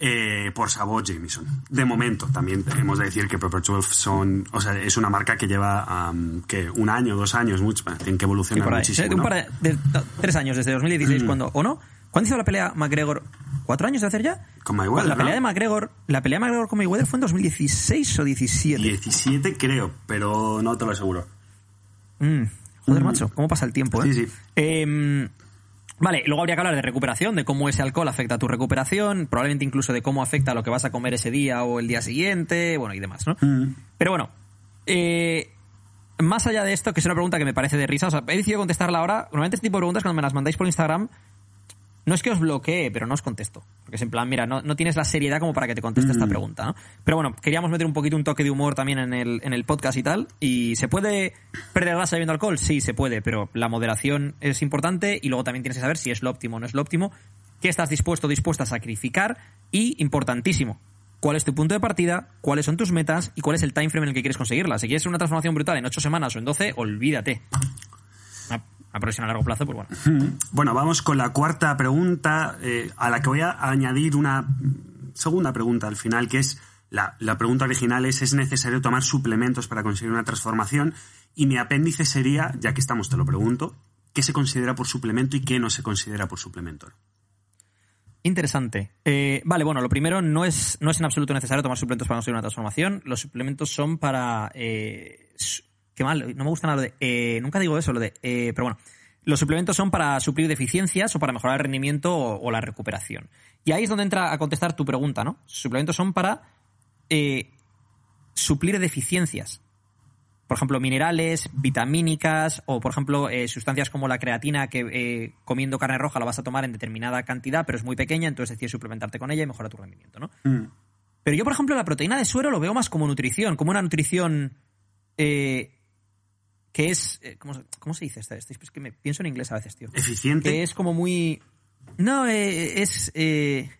eh, por sabor Jameson. De momento, también hemos de decir que Proper 12 son, o sea, es una marca que lleva um, que un año, dos años, mucho, tienen que evolucionar muchísimo. No, tres años, desde 2016, Mm. cuando, ¿o no? ¿Cuándo hizo la pelea McGregor? ¿Cuatro años de hacer ya? Con Mayweather, La pelea de McGregor, la pelea de McGregor con Mayweather fue en 2016 o 17. 17 creo, pero no te lo aseguro. Mm, joder, macho, cómo pasa el tiempo, ¿eh? Sí, sí. Vale, luego habría que hablar de recuperación, de cómo ese alcohol afecta a tu recuperación, probablemente incluso de cómo afecta a lo que vas a comer ese día o el día siguiente, bueno, y demás, ¿no? Mm. Pero bueno, eh, más allá de esto, que es una pregunta que me parece de risa, o sea, he decidido contestarla ahora. Normalmente este tipo de preguntas, cuando me las mandáis por Instagram, no es que os bloquee, pero no os contesto. Porque es en plan, mira, no, no tienes la seriedad como para que te conteste esta pregunta, ¿no? Pero bueno, queríamos meter un poquito un toque de humor también en el, en el podcast y tal. ¿Y se puede perder grasa bebiendo alcohol? Sí, se puede, pero la moderación es importante y luego también tienes que saber si es lo óptimo o no es lo óptimo, qué estás dispuesto o dispuesta a sacrificar y, importantísimo, cuál es tu punto de partida, cuáles son tus metas y cuál es el time frame en el que quieres conseguirla. Si quieres una transformación brutal en 8 semanas o en 12, olvídate. Progresión a largo plazo, pues bueno. Bueno, vamos con la cuarta pregunta, eh, a la que voy a añadir una segunda pregunta al final, que es la, la pregunta original es, ¿es necesario tomar suplementos para conseguir una transformación? Y mi apéndice sería, ya que estamos, te lo pregunto, ¿qué se considera por suplemento y qué no se considera por suplemento? Interesante. Eh, vale, bueno, lo primero no es, no es en absoluto necesario tomar suplementos para conseguir una transformación. Los suplementos son para. Eh, qué mal, no me gusta nada lo de. eh, nunca digo eso, lo de. eh, pero bueno. Los suplementos son para suplir deficiencias o para mejorar el rendimiento o, o la recuperación. Y ahí es donde entra a contestar tu pregunta, ¿no? Suplementos son para eh, suplir deficiencias. Por ejemplo, minerales, vitamínicas o, por ejemplo, eh, sustancias como la creatina que eh, comiendo carne roja la vas a tomar en determinada cantidad, pero es muy pequeña, entonces decides suplementarte con ella y mejora tu rendimiento, ¿no? Pero yo, por ejemplo, la proteína de suero lo veo más como nutrición, como una nutrición eh, que es... eh, ¿cómo, se- cómo se dice esta? Es que me pienso en inglés a veces, tío. ¿Eficiente? Que es como muy... No, eh, es... eh,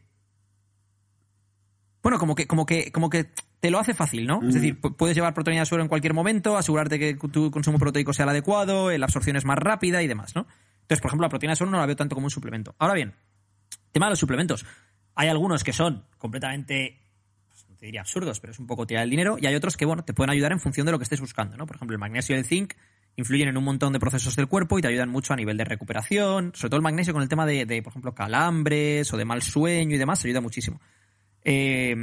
Bueno, como que, como que, como que te lo hace fácil, ¿no? Es decir, pu- puedes llevar proteína de suero en cualquier momento, asegurarte que tu consumo proteico sea el adecuado, la absorción es más rápida y demás, ¿no? Entonces, por ejemplo, la proteína de suero no la veo tanto como un suplemento. Ahora bien, tema de los suplementos. Hay algunos que son completamente, te diría absurdos, pero es un poco tirar el dinero, y hay otros que, bueno, te pueden ayudar en función de lo que estés buscando, ¿no? Por ejemplo, el magnesio y el zinc influyen en un montón de procesos del cuerpo y te ayudan mucho a nivel de recuperación, sobre todo el magnesio con el tema de, por ejemplo, calambres o de mal sueño y demás, ayuda muchísimo. Eh,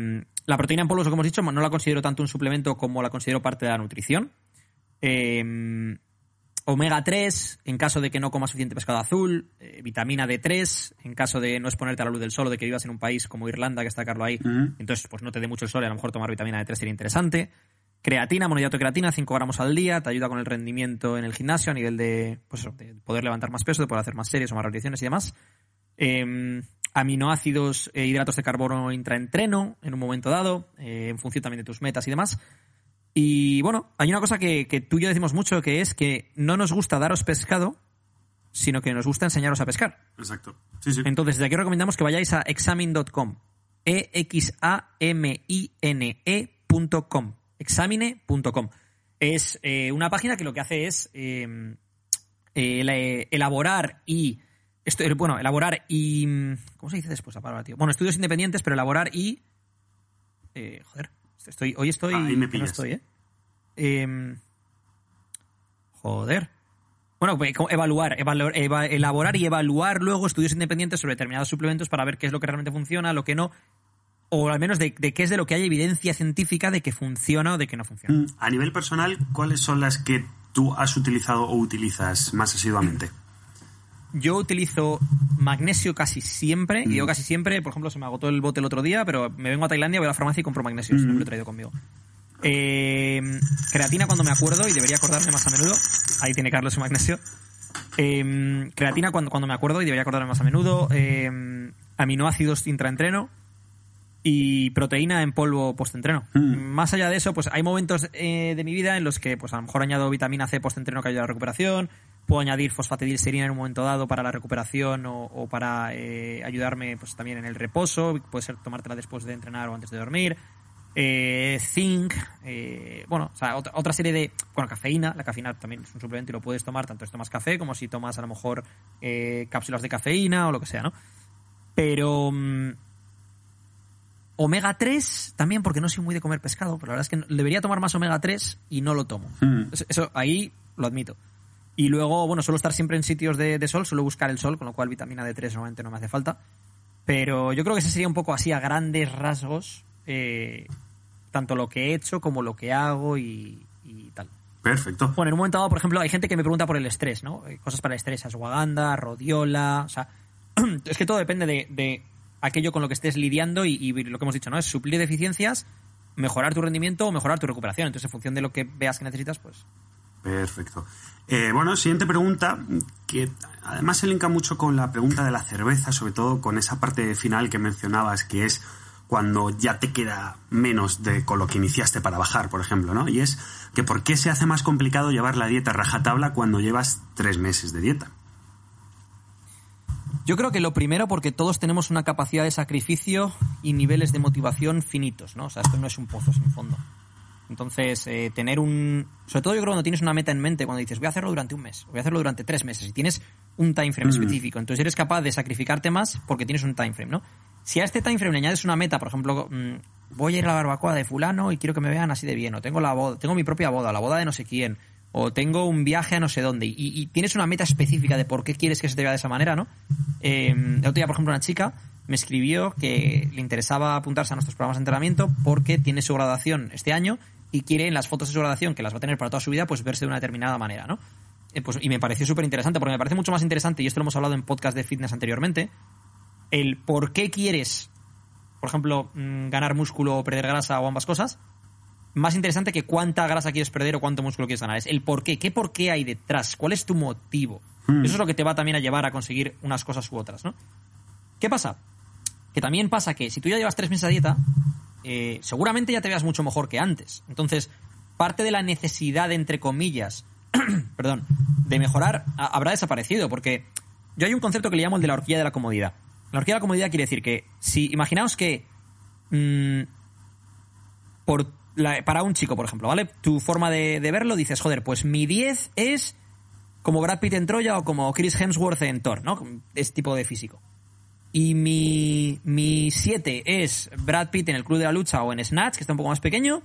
la proteína en polvo, como hemos dicho, no la considero tanto un suplemento como la considero parte de la nutrición. Eh, omega 3, en caso de que no comas suficiente pescado azul. eh, vitamina D3, en caso de no exponerte a la luz del sol o de que vivas en un país como Irlanda, que está Carlos ahí. Entonces, pues no te dé mucho el sol y a lo mejor tomar vitamina D3 sería interesante. Creatina, monohidrato de creatina, 5 gramos al día, te ayuda con el rendimiento en el gimnasio a nivel de, pues de poder levantar más peso, de poder hacer más series o más repeticiones y demás. Eh, aminoácidos e hidratos de carbono intraentreno en un momento dado, eh, en función también de tus metas y demás. Y bueno, hay una cosa que, que tú y yo decimos mucho, que es que no nos gusta daros pescado, sino que nos gusta enseñaros a pescar. Exacto. Sí, sí. Entonces, desde aquí os recomendamos que vayáis a examine.com. E E-X-A-M-I-N-E.com. Examine.com. Es eh, una página que lo que hace es eh, eh, la- elaborar y. Esto, bueno, elaborar y. ¿Cómo se dice después la palabra, tío? Bueno, estudios independientes, pero elaborar y. eh, joder, estoy, hoy estoy. Ahí me que no pillas. estoy, ¿eh? Em, joder. Bueno, pues, evaluar, evaluar- eva- elaborar y evaluar luego estudios independientes sobre determinados suplementos para ver qué es lo que realmente funciona, lo que no. o al menos de, qué es de lo que hay evidencia científica de que funciona o de que no funciona. Mm, a nivel personal, ¿cuáles son las que tú has utilizado o utilizas más asiduamente? Yo utilizo magnesio casi siempre, y yo mm. casi siempre, por ejemplo, se me agotó el bote el otro día, pero me vengo a Tailandia, voy a la farmacia y compro magnesio, siempre lo he traído conmigo. Eh, creatina cuando me acuerdo, y debería acordarme más a menudo, ahí tiene Carlos su magnesio. Eh, creatina cuando, cuando me acuerdo y debería acordarme más a menudo. Eh, aminoácidos intraentreno y proteína en polvo postentreno. Mm. Más allá de eso, pues hay momentos eh, de mi vida en los que pues a lo mejor añado vitamina C postentreno que ayuda a la recuperación, puedo añadir fosfatidilserina en un momento dado para la recuperación o, para eh, ayudarme pues también en el reposo, puede ser tomártela después de entrenar o antes de dormir. Eh, zinc, eh, bueno, o sea, otra, otra, serie de, bueno, cafeína, la cafeína también es un suplemento y lo puedes tomar tanto si tomas café como si tomas a lo mejor cápsulas de cafeína o lo que sea, ¿no? Pero... Mm, Omega 3 también porque no soy muy de comer pescado, pero la verdad es que debería tomar más omega 3 y no lo tomo. Hmm. Eso ahí lo admito. Y luego, bueno, suelo estar siempre en sitios de, sol, suelo buscar el sol, con lo cual vitamina D3 normalmente no me hace falta. Pero yo creo que ese sería un poco así a grandes rasgos, eh, tanto lo que he hecho como lo que hago y, tal. Perfecto. Bueno, en un momento dado, por ejemplo, hay gente que me pregunta por el estrés, ¿no? Eh, cosas para el estrés, ashwagandha, rodiola, o sea, es que todo depende de aquello con lo que estés lidiando y, lo que hemos dicho, ¿no? Es suplir deficiencias, mejorar tu rendimiento o mejorar tu recuperación. Entonces, en función de lo que veas que necesitas, pues. Perfecto. Eh, bueno, siguiente pregunta, que además se linka mucho con la pregunta de la cerveza, sobre todo con esa parte final que mencionabas, que es cuando ya te queda menos de con lo que iniciaste para bajar, por ejemplo, ¿no? Y es que ¿por qué se hace más complicado llevar la dieta rajatabla cuando llevas tres meses de dieta? Yo creo que lo primero porque todos tenemos una capacidad de sacrificio y niveles de motivación finitos, ¿no? O sea, esto no es un pozo sin fondo. Entonces, eh, tener un... Sobre todo yo creo cuando tienes una meta en mente, cuando dices, voy a hacerlo durante un mes, voy a hacerlo durante tres meses, y tienes un time frame mm. específico, entonces eres capaz de sacrificarte más porque tienes un time frame, ¿no? Si a este time frame le añades una meta, por ejemplo, mm, voy a ir a la barbacoa de fulano y quiero que me vean así de bien, o tengo la boda, tengo mi propia boda, la boda de no sé quién, o tengo un viaje a no sé dónde y, tienes una meta específica de por qué quieres que se te vea de esa manera, ¿no? Eh, el otro día, por ejemplo, una chica me escribió que le interesaba apuntarse a nuestros programas de entrenamiento porque tiene su graduación este año y quiere en las fotos de su graduación, que las va a tener para toda su vida, pues verse de una determinada manera, ¿no? Eh, pues, y me pareció súper interesante, porque me parece mucho más interesante, y esto lo hemos hablado en podcast de fitness anteriormente, el por qué quieres, por ejemplo, mm, ganar músculo o perder grasa o ambas cosas, más interesante que cuánta grasa quieres perder o cuánto músculo quieres ganar. Es el por qué. ¿Qué por qué hay detrás? ¿Cuál es tu motivo? Hmm. Eso es lo que te va también a llevar a conseguir unas cosas u otras, ¿no? ¿Qué pasa? Que también pasa que si tú ya llevas tres meses a dieta, eh, seguramente ya te veas mucho mejor que antes. Entonces, parte de la necesidad, entre comillas, perdón, de mejorar habrá desaparecido. Porque yo hay un concepto que le llamo el de la horquilla de la comodidad. La horquilla de la comodidad quiere decir que si imaginaos que mm, por para un chico, por ejemplo, ¿vale? Tu forma de, verlo, dices, joder, pues mi 10 es como Brad Pitt en Troya o como Chris Hemsworth en Thor, ¿no? Este tipo de físico. Y mi, mi 7 es Brad Pitt en el Club de la Lucha o en Snatch, que está un poco más pequeño.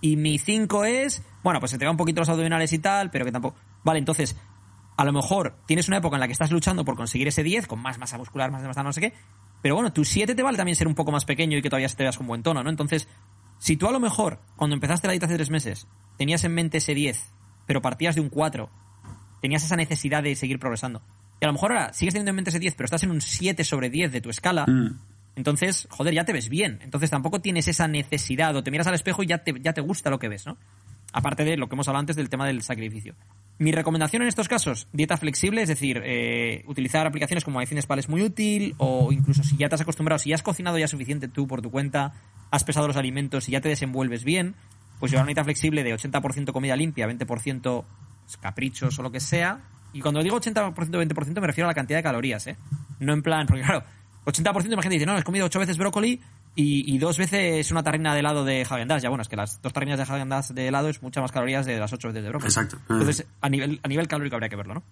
Y mi 5 es, bueno, pues se te va un poquito los abdominales y tal, pero que tampoco... Vale, entonces, a lo mejor tienes una época en la que estás luchando por conseguir ese 10, con más masa muscular, más masa no sé qué, pero bueno, tu 7 te vale también ser un poco más pequeño y que todavía te veas con buen tono, ¿no? Entonces, si tú a lo mejor, cuando empezaste la dieta hace tres meses, tenías en mente ese 10, pero partías de un 4, tenías esa necesidad de seguir progresando. Y a lo mejor ahora sigues teniendo en mente ese 10, pero estás en un 7 sobre 10 de tu escala. Mm. Entonces, joder, ya te ves bien. Entonces tampoco tienes esa necesidad o te miras al espejo y ya te, ya te gusta lo que ves, ¿no? Aparte de lo que hemos hablado antes del tema del sacrificio. Mi recomendación en estos casos, dieta flexible, es decir, eh, utilizar aplicaciones como MyFitnessPal es muy útil, o incluso si ya te has acostumbrado, si ya has cocinado ya suficiente tú por tu cuenta, has pesado los alimentos y ya te desenvuelves bien, pues llevar una dieta flexible de 80% comida limpia, 20% caprichos o lo que sea. Y cuando digo 80% 20% me refiero a la cantidad de calorías, ¿eh? No en plan, porque claro, 80% de gente dice, no, he comido 8 veces brócoli y, dos veces una tarrina de helado de Häagen Ya bueno, es que las dos tarrinas de Häagen de helado es muchas más calorías de las ocho veces de brócoli. Exacto. Entonces, a nivel, a nivel calórico habría que verlo, ¿no?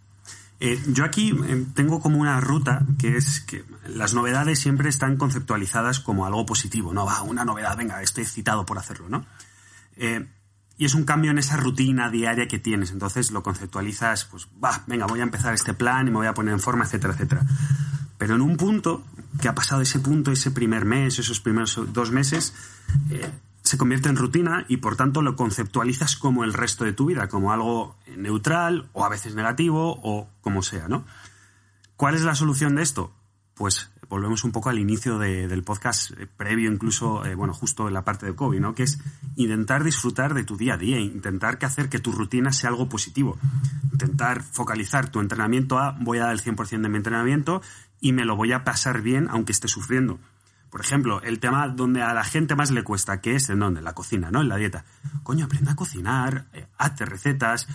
Eh, yo aquí eh, tengo como una ruta que es que las novedades siempre están conceptualizadas como algo positivo, ¿no? Va, una novedad, venga, estoy excitado por hacerlo, ¿no? Eh, y es un cambio en esa rutina diaria que tienes. Entonces lo conceptualizas, pues, va, venga, voy a empezar este plan y me voy a poner en forma, etcétera, etcétera. Pero en un punto, que ha pasado ese punto, ese primer mes, esos primeros dos meses, eh, se convierte en rutina y por tanto lo conceptualizas como el resto de tu vida, como algo neutral o a veces negativo o como sea, ¿no? ¿Cuál es la solución de esto? Pues volvemos un poco al inicio del podcast, eh, previo incluso, eh, bueno, justo en la parte de COVID, ¿no? Que es intentar disfrutar de tu día a día, intentar que hacer que tu rutina sea algo positivo, intentar focalizar tu entrenamiento a voy a dar el 100% de mi entrenamiento y me lo voy a pasar bien aunque esté sufriendo. Por ejemplo, el tema donde a la gente más le cuesta, que es en donde, la cocina, ¿no? En la dieta. Coño, aprende a cocinar, eh, hazte recetas,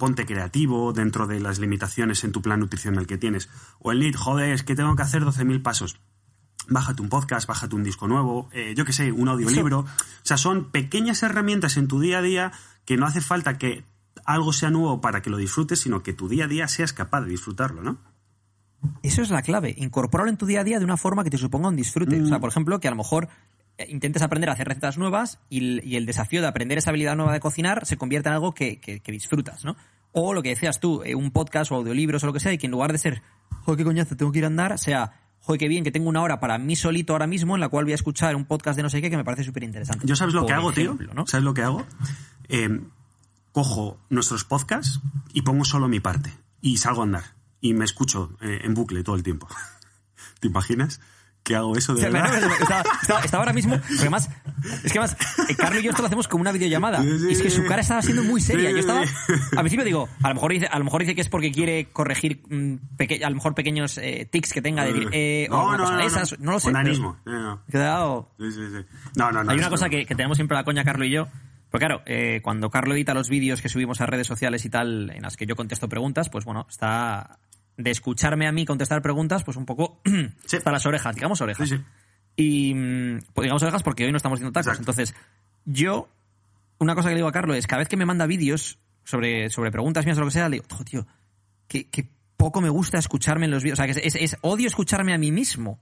ponte creativo dentro de las limitaciones en tu plan nutricional que tienes. O el lead, joder, es que tengo que hacer 12.000 pasos. Bájate un podcast, bájate un disco nuevo, eh, yo qué sé, un audiolibro. O sea, son pequeñas herramientas en tu día a día que no hace falta que algo sea nuevo para que lo disfrutes, sino que tu día a día seas capaz de disfrutarlo, ¿no? Eso es la clave, incorporarlo en tu día a día de una forma que te suponga un disfrute. O sea, mm. por ejemplo, que a lo mejor intentes aprender a hacer recetas nuevas y el, desafío de aprender esa habilidad nueva de cocinar se convierte en algo que, disfrutas, ¿no? O lo que decías tú, eh, un podcast o audiolibros o lo que sea, y que en lugar de ser, joder, qué coñazo, tengo que ir a andar, sea, joder, qué bien, que tengo una hora para mí solito ahora mismo en la cual voy a escuchar un podcast de no sé qué que me parece súper interesante. ¿Yo sabes lo que hago, tío? ¿Sabes lo que hago? Eh, cojo nuestros podcasts y pongo solo mi parte y salgo a andar y me escucho eh, en bucle todo el tiempo. ¿Te imaginas? Que hago eso de verdad. Estaba, ahora mismo, además, es que además, eh, Carlos y yo esto lo hacemos con una videollamada. Y es que su cara estaba siendo muy seria. Yo estaba, al principio digo, a lo mejor dice, a lo mejor dice que es porque quiere corregir mm, a lo mejor pequeños eh, tics que tenga de eh, no, o no, cosa no, esas, no, lo sé. Pero, no. Sí, sí, sí. No, no, no. Hay una cosa que, que, tenemos siempre la coña Carlos y yo. Pues claro, eh, cuando Carlos edita los vídeos que subimos a redes sociales y tal, en las que yo contesto preguntas, pues bueno, está de escucharme a mí contestar preguntas, pues un poco sí. hasta las orejas, digamos orejas. Y mm, pues digamos orejas porque hoy no estamos haciendo tacos. Entonces, yo, una cosa que le digo a Carlos es, cada vez que me manda vídeos sobre, sobre preguntas mías o lo que sea, le digo, oh, tío, que, poco me gusta escucharme en los vídeos. O sea, que es, odio escucharme a mí mismo.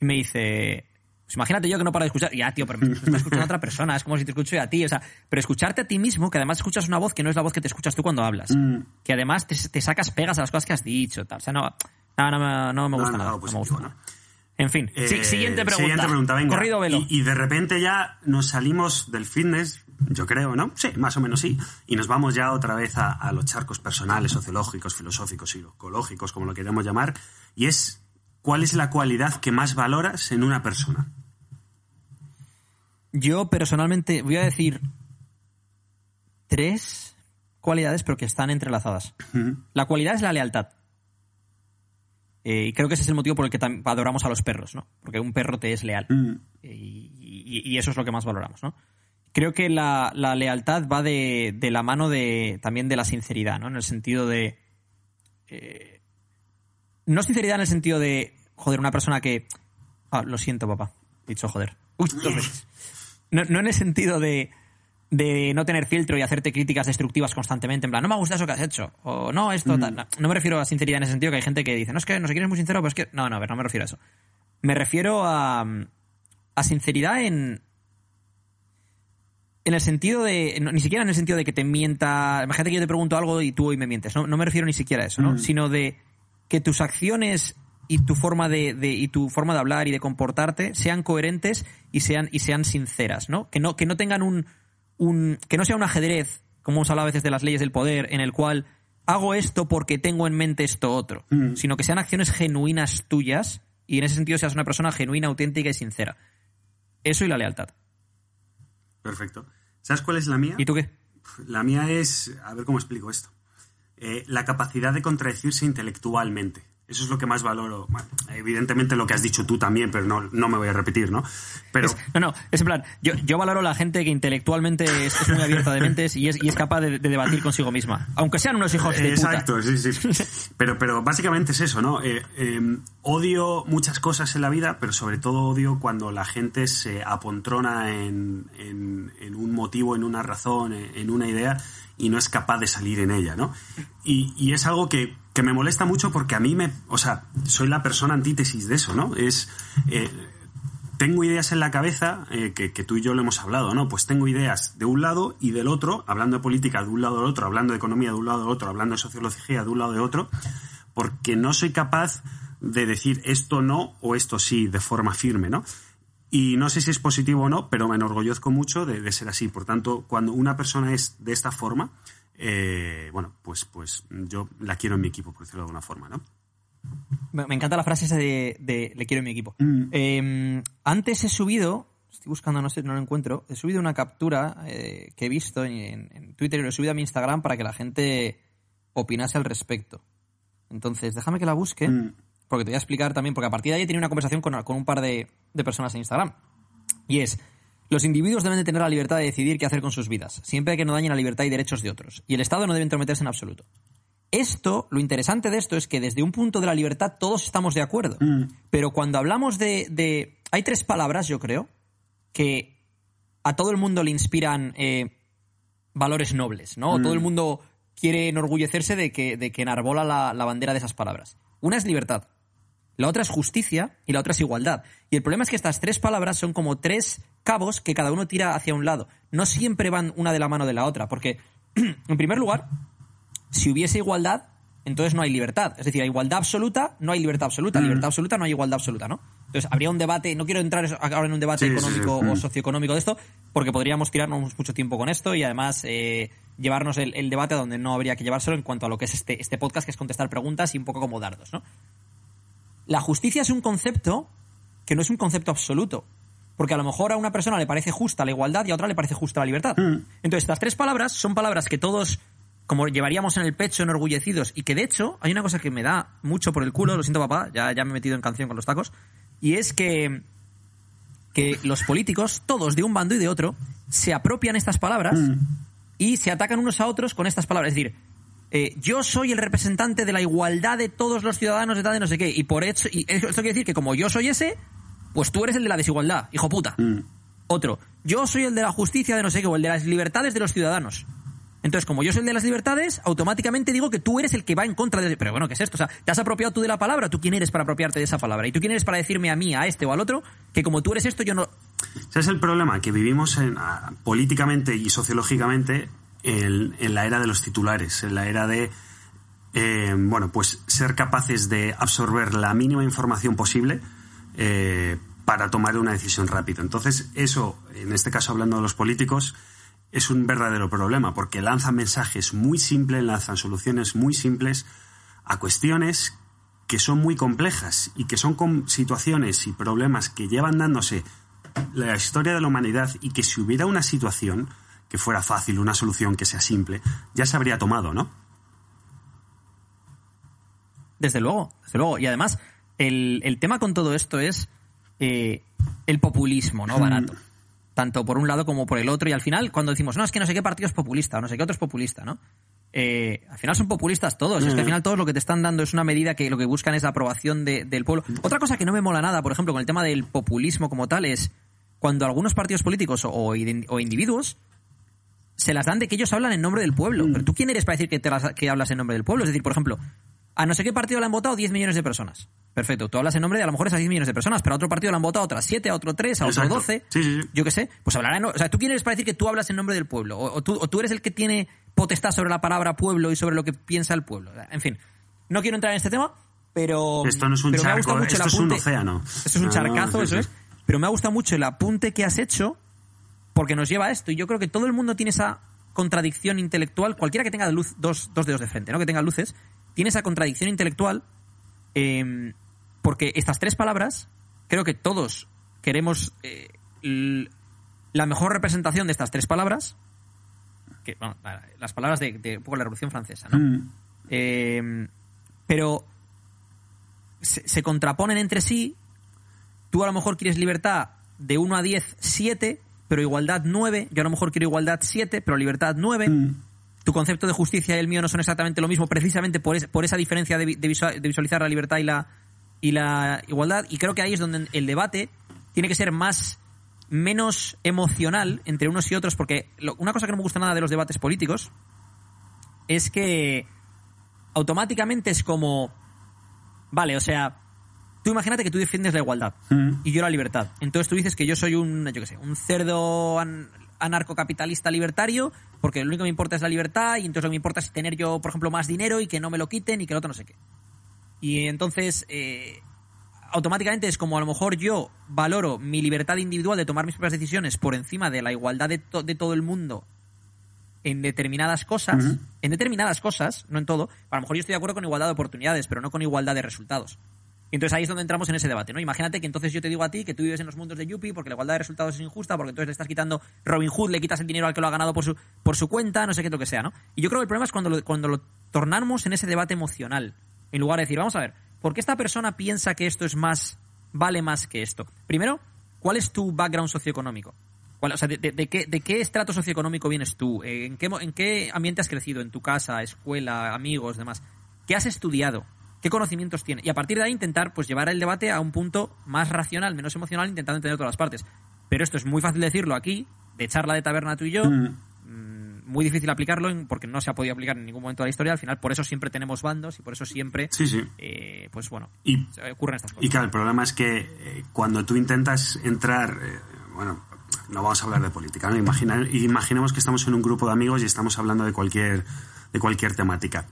Y me dice, pues imagínate yo que no para de escuchar. Ya, tío, pero me está escuchando a otra persona. Es como si te escucho a ti. O sea, pero escucharte a ti mismo, que además escuchas una voz que no es la voz que te escuchas tú cuando hablas. Mm. Que además te, sacas pegas a las cosas que has dicho. Tal. O sea, no, no, no, me gusta nada. no me gusta En fin, eh, siguiente pregunta. Siguiente pregunta, venga. Corrido velo. Y, de repente ya nos salimos del fitness, yo creo, ¿no? Sí, más o menos sí. Y nos vamos ya otra vez a, a los charcos personales, sociológicos, filosóficos, psicológicos, como lo queremos llamar. Y es, ¿cuál es la cualidad que más valoras en una persona? Yo personalmente voy a decir tres cualidades, pero que están entrelazadas. La cualidad es la lealtad. Eh, y creo que ese es el motivo por el que adoramos a los perros, ¿no? Porque un perro te es leal. y, eso es lo que más valoramos, ¿no? Creo que la, lealtad va de, la mano de también de la sinceridad, ¿no? En el sentido de. Eh, no sinceridad en el sentido de. Joder, una persona que. Ah, lo siento, papá. Dicho joder. Uy, veces. No, en el sentido de, no tener filtro y hacerte críticas destructivas constantemente, en plan, no me gusta eso que has hecho, o no, esto, mm. No, me refiero a sinceridad en ese sentido, que hay gente que dice, no, es que no sé quién es muy sincero, pero es que. No, no, a ver, no me refiero a eso. Me refiero a, a sinceridad en. En el sentido de. ni siquiera en el sentido de que te mienta. Imagínate que yo te pregunto algo y tú hoy me mientes. No, me refiero ni siquiera a eso, ¿no? Mm. Sino de que tus acciones y tu forma de, y tu forma de hablar y de comportarte sean coherentes y sean y sean sinceras, ¿no? Que no que no tengan un, un que no sea un ajedrez, como hemos hablado a veces de las leyes del poder, en el cual hago esto porque tengo en mente esto otro, mm. sino que sean acciones genuinas tuyas y en ese sentido seas una persona genuina, auténtica y sincera. Eso y la lealtad. Perfecto. ¿Sabes cuál es la mía? ¿Y tú qué? La mía es, a ver cómo explico esto, eh, la capacidad de contradecirse intelectualmente. Eso es lo que más valoro. evidentemente lo que has dicho tú también, pero no, no me voy a repetir, ¿no? Pero... no, no, es en plan, yo, yo valoro la gente que intelectualmente es, muy abierta de mentes y es, y es capaz de, debatir consigo misma, aunque sean unos hijos de Exacto, sí, sí. Pero, pero básicamente es eso, ¿no? Eh, em, odio muchas cosas en la vida, pero sobre todo odio cuando la gente se apontrona en, en, en un motivo, en una razón, en una idea y no es capaz de salir en ella, ¿no? Y, y es algo que que me molesta mucho porque a mí me, o sea, soy la persona antítesis de eso, ¿no? Es, eh, tengo ideas en la cabeza, eh, que, tú y yo lo hemos hablado, ¿no? Pues tengo ideas de un lado y del otro, hablando de política de un lado del otro, hablando de economía de un lado del otro, hablando de sociología de un lado de otro, porque no soy capaz de decir esto no o esto sí de forma firme, ¿no? Y no sé si es positivo o no, pero me enorgullezco mucho de, ser así. Por tanto, cuando una persona es de esta forma, eh, bueno, pues, pues yo la quiero en mi equipo, por decirlo de alguna forma, ¿no? Me, encanta la frase esa de, le quiero en mi equipo. Mm. Em, antes he subido, estoy buscando, no sé, no lo encuentro, he subido una captura eh, que he visto en, Twitter y lo he subido a mi Instagram para que la gente opinase al respecto. Entonces, déjame que la busque. Mm porque te voy a explicar también, porque a partir de ahí he tenido una conversación con, un par de, personas en Instagram. Y es, los individuos deben de tener la libertad de decidir qué hacer con sus vidas, siempre que no dañen la libertad y derechos de otros. Y el Estado no debe entrometerse en absoluto. Esto, lo interesante de esto es que desde un punto de la libertad todos estamos de acuerdo. Mm. Pero cuando hablamos de, Hay tres palabras, yo creo, que a todo el mundo le inspiran eh, valores nobles, ¿no? Todo el mm. mundo quiere enorgullecerse de que, de que enarbola la bandera de esas palabras. Una es libertad la otra es justicia y la otra es igualdad. Y el problema es que estas tres palabras son como tres cabos que cada uno tira hacia un lado. No siempre van una de la mano de la otra, porque, en primer lugar, si hubiese igualdad, entonces no hay libertad. Es decir, hay igualdad absoluta, no hay libertad absoluta. Mm. Libertad absoluta, no hay igualdad absoluta, ¿no? Entonces, habría un debate, no quiero entrar ahora en un debate económico o mm. socioeconómico de esto, porque podríamos tirarnos mucho tiempo con esto y además eh, llevarnos el, el, debate donde no habría que llevárselo en cuanto a lo que es este, este podcast, que es contestar preguntas y un poco como dardos, ¿no? La justicia es un concepto que no es un concepto absoluto. Porque a lo mejor a una persona le parece justa la igualdad y a otra le parece justa la libertad. Mm. Entonces, estas tres palabras son palabras que todos como llevaríamos en el pecho enorgullecidos y que de hecho hay una cosa que me da mucho por el culo, lo siento papá, ya, ya me he metido en canción con los tacos, y es que, que los políticos, todos de un bando y de otro, se apropian estas palabras mm. y se atacan unos a otros con estas palabras. Es decir, eh, yo soy el representante de la igualdad de todos los ciudadanos de tal de no sé qué. Y por hecho, y esto quiere decir que como yo soy ese, pues tú eres el de la desigualdad, hijo puta. Mm. Otro, yo soy el de la justicia de no sé qué, o el de las libertades de los ciudadanos. Entonces, como yo soy el de las libertades, automáticamente digo que tú eres el que va en contra de... Pero bueno, ¿qué es esto? O sea, ¿te has apropiado tú de la palabra? ¿Tú quién eres para apropiarte de esa palabra? ¿Y tú quién eres para decirme a mí, a este o al otro, que como tú eres esto, yo no... ¿Sabes el problema? Que vivimos en, políticamente y sociológicamente en, la era de los titulares, en la era de, eh, bueno, pues ser capaces de absorber la mínima información posible eh, para tomar una decisión rápida. Entonces, eso, en este caso hablando de los políticos, es un verdadero problema, porque lanzan mensajes muy simples, lanzan soluciones muy simples a cuestiones que son muy complejas y que son situaciones y problemas que llevan dándose la historia de la humanidad y que si hubiera una situación que fuera fácil, una solución que sea simple, ya se habría tomado, ¿no? Desde luego, desde luego. Y además, el, tema con todo esto es eh, el populismo, ¿no? Barato. Tanto por un lado como por el otro. Y al final, cuando decimos, no, es que no sé qué partido es populista, o no sé qué otro es populista, ¿no? Eh, al final son populistas todos. Es que al final todos lo que te están dando es una medida que lo que buscan es la aprobación del pueblo. Otra cosa que no me mola nada, por ejemplo, con el tema del populismo como tal, es cuando algunos partidos políticos o, o individuos se las dan de que ellos hablan en nombre del pueblo. Mm. Pero tú quién eres para decir que, te que hablas en nombre del pueblo? Es decir, por ejemplo, a no sé qué partido le han votado 10 millones de personas. Perfecto, tú hablas en nombre de a lo mejor esas 10 millones de personas, pero a otro partido le han votado otras 7, a otro 3, a otro 12. Yo qué sé. Pues hablarán. O sea, tú quién eres para decir que tú hablas en nombre del pueblo. O, tú, o tú eres el que tiene potestad sobre la palabra pueblo y sobre lo que piensa el pueblo. En fin, no quiero entrar en este tema, pero. Esto no es un charco, esto es un océano. Esto es un charcazo, eso es. Pero me ha gustado mucho el apunte que has hecho porque nos lleva a esto. Y yo creo que todo el mundo tiene esa contradicción intelectual, cualquiera que tenga luz, dos, dos dedos de frente, ¿no? que tenga luces, tiene esa contradicción intelectual em, porque estas tres palabras, creo que todos queremos eh, la mejor representación de estas tres palabras, que, las palabras de, un poco la Revolución Francesa, ¿no? Mm. Em, pero se, se, contraponen entre sí. Tú a lo mejor quieres libertad de 1 a 10, 7, pero igualdad 9. Yo a lo mejor quiero igualdad 7, pero libertad 9. Mm. Tu concepto de justicia y el mío no son exactamente lo mismo, precisamente por, por esa diferencia de, visualizar la libertad y la, y la igualdad. Y creo que ahí es donde el debate tiene que ser más menos emocional entre unos y otros, porque una cosa que no me gusta nada de los debates políticos es que automáticamente es como, vale, o sea, Tú imagínate que tú defiendes la igualdad mm. y yo la libertad. Entonces tú dices que yo soy un, yo qué sé, un cerdo anarcocapitalista libertario, porque lo único que me importa es la libertad y entonces lo que me importa es tener yo, por ejemplo, más dinero y que no me lo quiten y que el otro no sé qué. Y entonces, eh, automáticamente es como a lo mejor yo valoro mi libertad individual de tomar mis propias decisiones por encima de la igualdad de, de todo el mundo en determinadas cosas, en determinadas cosas, no en todo, a lo mejor yo estoy de acuerdo con igualdad de oportunidades, pero no con igualdad de resultados. Entonces ahí es donde entramos en ese debate, ¿no? Imagínate que entonces yo te digo a ti que tú vives en los mundos de Yuppie porque la igualdad de resultados es injusta, porque entonces le estás quitando Robin Hood, le quitas el dinero al que lo ha ganado por su, por su cuenta, no sé qué lo que sea, ¿no? Y yo creo que el problema es cuando lo, cuando lo tornamos en ese debate emocional, en lugar de decir, vamos a ver, ¿por qué esta persona piensa que esto es más, vale más que esto? Primero, ¿cuál es tu background socioeconómico? O sea, de, qué, ¿De qué estrato socioeconómico vienes tú? ¿En qué, ¿En qué ambiente has crecido? ¿En tu casa, escuela, amigos, demás? ¿Qué has estudiado? Qué conocimientos tiene. Y a partir de ahí intentar pues llevar el debate a un punto más racional, menos emocional, intentando entender todas las partes. Pero esto es muy fácil decirlo aquí, de charla de taberna tú y yo. Mm. Mm, muy difícil aplicarlo porque no se ha podido aplicar en ningún momento de la historia. Al final, por eso siempre tenemos bandos y por eso siempre, sí, sí. Eh, pues bueno, y, ocurren estas cosas. Y claro, el problema es que eh, cuando tú intentas entrar, eh, bueno, no vamos a hablar de política, ¿no? imaginemos que estamos en un grupo de amigos y estamos hablando de cualquier, de cualquier temática.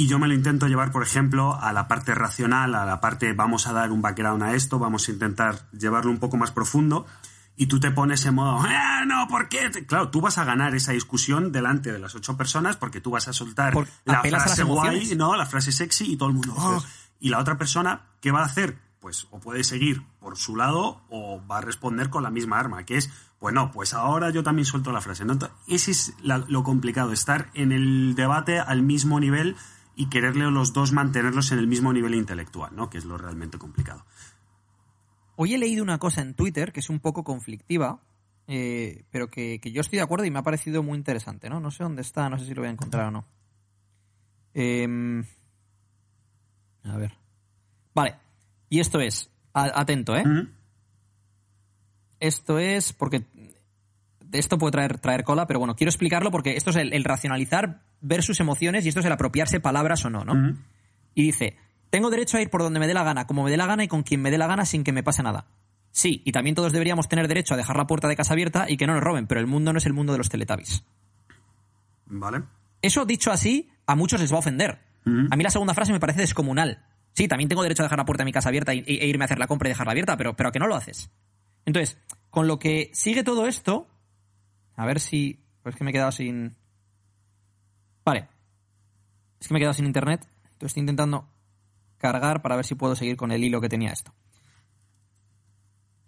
Y yo me lo intento llevar, por ejemplo, a la parte racional, a la parte vamos a dar un background a esto, vamos a intentar llevarlo un poco más profundo. Y tú te pones en modo, ¡Ah, no, ¿por qué? Claro, tú vas a ganar esa discusión delante de las ocho personas porque tú vas a soltar la frase guay, ¿no? La frase sexy y todo el mundo. Oh". Y la otra persona, ¿qué va a hacer? Pues o puede seguir por su lado o va a responder con la misma arma, que es, bueno, pues ahora yo también suelto la frase. ¿no? Ese es lo complicado, estar en el debate al mismo nivel y quererle los dos mantenerlos en el mismo nivel intelectual, ¿no? Que es lo realmente complicado. Hoy he leído una cosa en Twitter que es un poco conflictiva, eh, pero que, yo estoy de acuerdo y me ha parecido muy interesante, ¿no? No sé dónde está, no sé si lo voy a encontrar o no. Em, a ver. Vale. Y esto es, atento, ¿eh? Esto es porque esto puede traer, traer cola, pero bueno, quiero explicarlo porque esto es el racionalizar ver sus emociones y esto es el apropiarse palabras o no, ¿no? Y dice, tengo derecho a ir por donde me dé la gana, como me dé la gana y con quien me dé la gana sin que me pase nada. Sí, y también todos deberíamos tener derecho a dejar la puerta de casa abierta y que no nos roben, pero el mundo no es el mundo de los teletabis. Vale. Eso dicho así, a muchos les va a ofender. A mí la segunda frase me parece descomunal. Sí, también tengo derecho a dejar la puerta de mi casa abierta e, irme a hacer la compra y dejarla abierta, pero, pero a que no lo haces. Entonces, con lo que sigue todo esto, a ver si... Pues que me he quedado sin... Vale. Es que me he quedado sin internet. Entonces estoy intentando cargar para ver si puedo seguir con el hilo que tenía esto.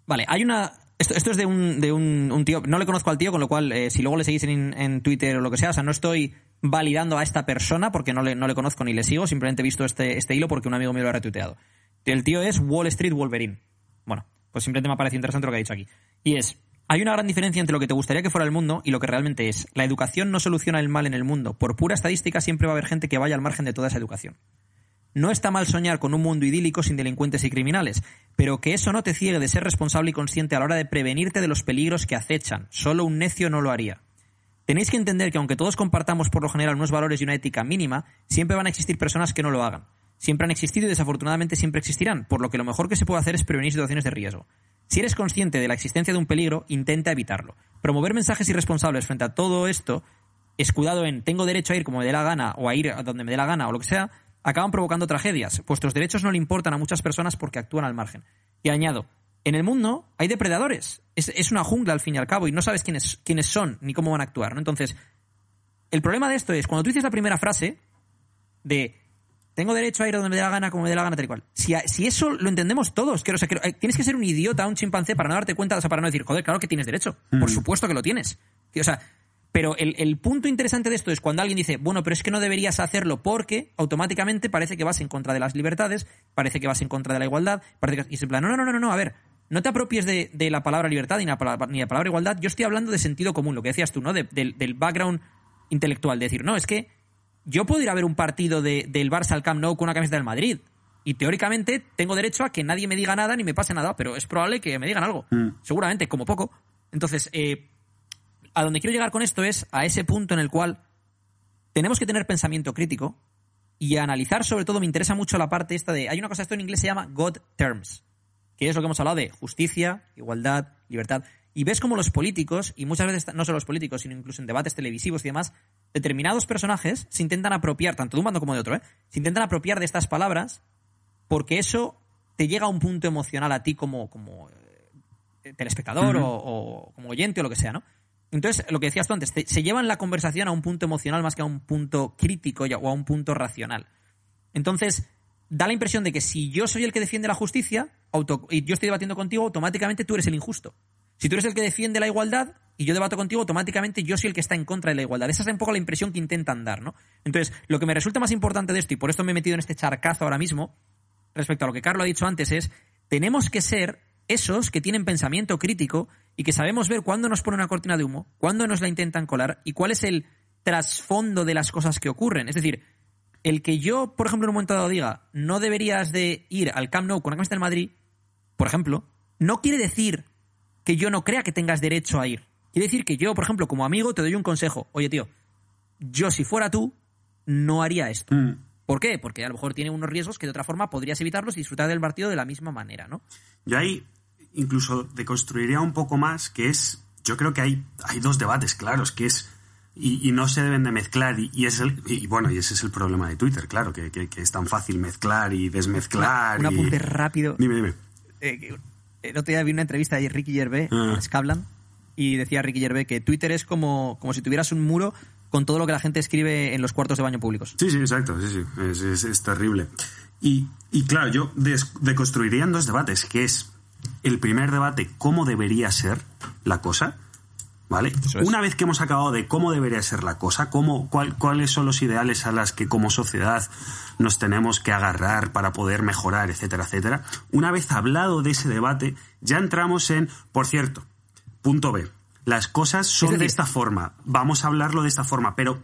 Vale, hay una. Esto, esto es de, un, de un, tío. No le conozco al tío, con lo cual, eh, si luego le seguís en, Twitter o lo que sea, o sea, no estoy validando a esta persona porque no le, no le conozco ni le sigo, simplemente he visto este, este hilo porque un amigo mío lo ha retuiteado. El tío es Wall Street Wolverine. Bueno, pues simplemente me ha parecido interesante lo que ha dicho aquí. Y es. Hay una gran diferencia entre lo que te gustaría que fuera el mundo y lo que realmente es. La educación no soluciona el mal en el mundo. Por pura estadística siempre va a haber gente que vaya al margen de toda esa educación. No está mal soñar con un mundo idílico sin delincuentes y criminales, pero que eso no te ciegue de ser responsable y consciente a la hora de prevenirte de los peligros que acechan. Solo un necio no lo haría. Tenéis que entender que aunque todos compartamos por lo general unos valores y una ética mínima, siempre van a existir personas que no lo hagan. Siempre han existido y desafortunadamente siempre existirán, por lo que lo mejor que se puede hacer es prevenir situaciones de riesgo. Si eres consciente de la existencia de un peligro, intenta evitarlo. Promover mensajes irresponsables frente a todo esto, escudado en tengo derecho a ir como me dé la gana o a ir a donde me dé la gana o lo que sea, acaban provocando tragedias. Vuestros derechos no le importan a muchas personas porque actúan al margen. Y añado, en el mundo hay depredadores. Es, una jungla al fin y al cabo y no sabes quiénes, quiénes son ni cómo van a actuar. ¿no? Entonces, el problema de esto es, cuando tú dices la primera frase de tengo derecho a ir donde me dé la gana, como me dé la gana, tal y cual. Si, si eso lo entendemos todos, que, o sea, que, eh, tienes que ser un idiota, un chimpancé para no darte cuenta, o sea, para no decir, joder, claro que tienes derecho. Por mm. supuesto que lo tienes. o sea, pero el, punto interesante de esto es cuando alguien dice, bueno, pero es que no deberías hacerlo porque automáticamente parece que vas en contra de las libertades, parece que vas en contra de la igualdad, parece que, y se plan, no, no, no, no, no, a ver, no te apropies de, la palabra libertad ni, la, ni de la palabra igualdad, yo estoy hablando de sentido común, lo que decías tú, ¿no? del background intelectual, de decir, no, es que yo puedo ir a ver un partido de, del Barça al Camp Nou con una camiseta del Madrid. Y teóricamente tengo derecho a que nadie me diga nada ni me pase nada, pero es probable que me digan algo. Mm. Seguramente, como poco. Entonces, eh, a donde quiero llegar con esto es a ese punto en el cual tenemos que tener pensamiento crítico y analizar, sobre todo, me interesa mucho la parte esta de. Hay una cosa, esto en inglés se llama God Terms, que es lo que hemos hablado de justicia, igualdad, libertad. Y ves como los políticos, y muchas veces no solo los políticos, sino incluso en debates televisivos y demás, determinados personajes se intentan apropiar, tanto de un bando como de otro, ¿eh? se intentan apropiar de estas palabras porque eso te llega a un punto emocional a ti como, como eh, telespectador o, o como oyente o lo que sea, ¿no? Entonces, lo que decías tú antes, te- se llevan la conversación a un punto emocional más que a un punto crítico o a un punto racional. Entonces, da la impresión de que si yo soy el que defiende la justicia auto- y yo estoy debatiendo contigo, automáticamente tú eres el injusto. Si tú eres el que defiende la igualdad y yo debato contigo, automáticamente yo soy el que está en contra de la igualdad. Esa es un poco la impresión que intentan dar, ¿no? Entonces, lo que me resulta más importante de esto, y por esto me he metido en este charcazo ahora mismo, respecto a lo que Carlos ha dicho antes, es tenemos que ser esos que tienen pensamiento crítico y que sabemos ver cuándo nos pone una cortina de humo, cuándo nos la intentan colar y cuál es el trasfondo de las cosas que ocurren. Es decir, el que yo, por ejemplo, en un momento dado diga, no deberías de ir al Camp Nou con la camiseta del Madrid, por ejemplo, no quiere decir que yo no crea que tengas derecho a ir. Quiere decir que yo, por ejemplo, como amigo, te doy un consejo. Oye, tío, yo si fuera tú, no haría esto. Mm. ¿Por qué? Porque a lo mejor tiene unos riesgos que de otra forma podrías evitarlos y disfrutar del partido de la misma manera, ¿no? Yo ahí incluso deconstruiría un poco más, que es, yo creo que hay, hay dos debates claros, que es, y, y no se deben de mezclar, y, y es el, y bueno, y ese es el problema de Twitter, claro, que, que- que es tan fácil mezclar y desmezclar. un y- apunte rápido. Dime, dime. Eh, el otro día vi una entrevista de Ricky Gervais Ah. a Skavlan y decía Ricky Gervais que Twitter es como, como si tuvieras un muro con todo lo que la gente escribe en los cuartos de baño públicos. Sí, sí, exacto, sí, sí, es, es- es terrible. Y, y claro, yo deconstruiría en dos debates, que es el primer debate, cómo debería ser la cosa, ¿vale? Es. Una vez que hemos acabado de cómo debería ser la cosa, cómo, cuál- cuáles son los ideales a las que como sociedad nos tenemos que agarrar para poder mejorar, etcétera, etcétera, una vez hablado de ese debate, ya entramos en, por cierto, punto B. Las cosas son decir- de esta forma. Vamos a hablarlo de esta forma, pero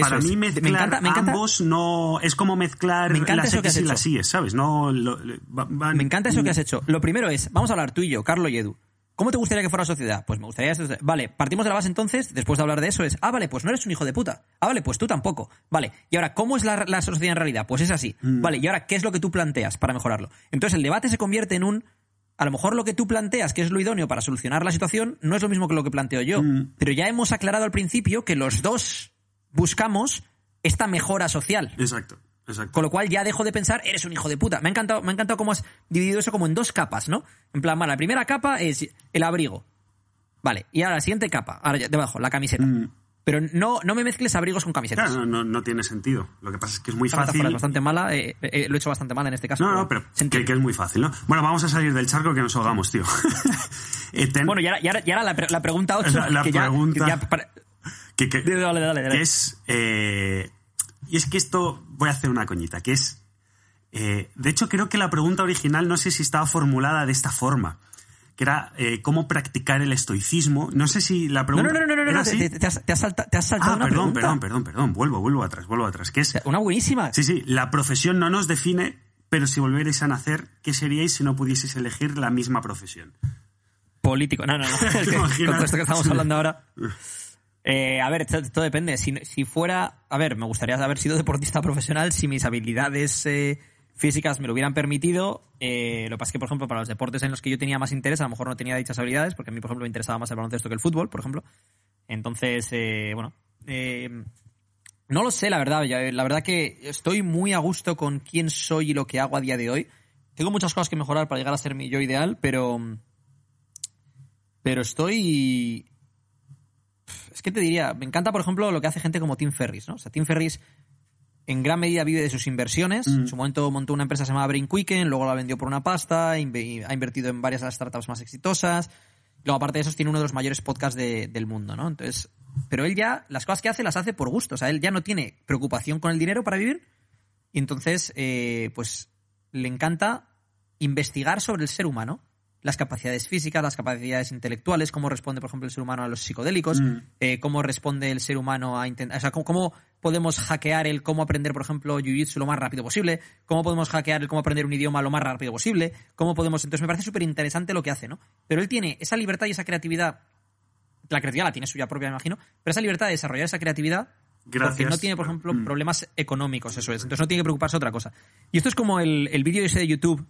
para mí Me mezclar encanta- me encanta- ambos no es como mezclar Me encanta las eso que X has y las. Y, ¿sabes? No lo- va- Me encanta eso que has hecho. Lo primero es, vamos a hablar tú y yo, Carlos y Edu. ¿Cómo te gustaría que fuera la sociedad? Pues me gustaría... Vale, partimos de la base entonces, después de hablar de eso, es, ah, vale, pues no eres un hijo de puta. Ah, vale, pues tú tampoco. Vale, y ahora, ¿cómo es la, la sociedad en realidad? Pues es así. Mm. Vale, y ahora, ¿qué es lo que tú planteas para mejorarlo? Entonces el debate se convierte en un... A lo mejor lo que tú planteas, que es lo idóneo para solucionar la situación, no es lo mismo que lo que planteo yo. Mm. Pero ya hemos aclarado al principio que los dos buscamos esta mejora social. Exacto, exacto. Con lo cual ya dejo de pensar, eres un hijo de puta. Me ha encantado, me ha encantado cómo has dividido eso como en dos capas, ¿no? En plan, la primera capa es el abrigo. Vale, y ahora la siguiente capa, ahora ya debajo, la camiseta. Mm. Pero no, no me mezcles abrigos con camisetas. Claro, no, no, no tiene sentido. Lo que pasa es que es muy Esta fácil. es bastante mala, eh, eh, lo he hecho bastante mal en este caso. No, no, pero que, es muy fácil, ¿no? Bueno, vamos a salir del charco que nos ahogamos, tío. Eh, ten- Bueno, y ahora, y ahora- y ahora la, pre- la pregunta 8, La- la que ya, pregunta- que ya para- que, que- Dale, dale, dale, es... y es que esto... Voy a hacer una coñita, que es... eh, de hecho, creo que la pregunta original no sé si estaba formulada de esta forma. Que era eh, cómo practicar el estoicismo. No sé si la pregunta... no, no, no, no, no, ¿era no, te, has, te has salta- te has saltado Ah, una perdón, pregunta. perdón, perdón, perdón. Vuelvo, vuelvo atrás, vuelvo atrás. Que es... Una buenísima. Sí, sí, la profesión no nos define, pero si volvierais a nacer, ¿qué seríais si no pudieseis elegir la misma profesión? Político. No, no, no. Es que, con esto que estamos hablando ahora. Eh, a ver, todo, todo depende. Si, fuera. A ver, me gustaría haber sido deportista profesional si mis habilidades eh, físicas me lo hubieran permitido. Eh, lo que pasa es que, por ejemplo, para los deportes en los que yo tenía más interés, a lo mejor no tenía dichas habilidades, porque a mí, por ejemplo, me interesaba más el baloncesto que el fútbol, por ejemplo. Entonces, eh, bueno. no lo sé, la verdad. La verdad que estoy muy a gusto con quién soy y lo que hago a día de hoy. Tengo muchas cosas que mejorar para llegar a ser mi yo ideal, pero. Pero estoy. Que te diría, me encanta, por ejemplo, lo que hace gente como Tim Ferris, ¿no? O sea, Tim Ferris en gran medida vive de sus inversiones. En su momento montó una empresa que se llama Brain Quicken, luego la vendió por una pasta, ha invertido en varias de las startups más exitosas. Luego, aparte de eso, tiene uno de los mayores podcasts de- del mundo, ¿no? Entonces, pero él ya, las cosas que hace las hace por gusto. O sea, él ya no tiene preocupación con el dinero para vivir. Y entonces, eh, pues, le encanta investigar sobre el ser humano. Las capacidades físicas, las capacidades intelectuales, cómo responde, por ejemplo, el ser humano a los psicodélicos, eh, cómo responde el ser humano a intentar. O sea, cómo, cómo podemos hackear el cómo aprender, por ejemplo, jiu-jitsu lo más rápido posible, cómo podemos hackear el cómo aprender un idioma lo más rápido posible, cómo podemos. Entonces, me parece súper interesante lo que hace, ¿no? Pero él tiene esa libertad y esa creatividad. La creatividad la tiene suya propia, me imagino, pero esa libertad de desarrollar esa creatividad porque Gracias. no tiene, por ejemplo, Mm. problemas económicos, eso es. Entonces no tiene que preocuparse de otra cosa. Y esto es como el, el vídeo ese de YouTube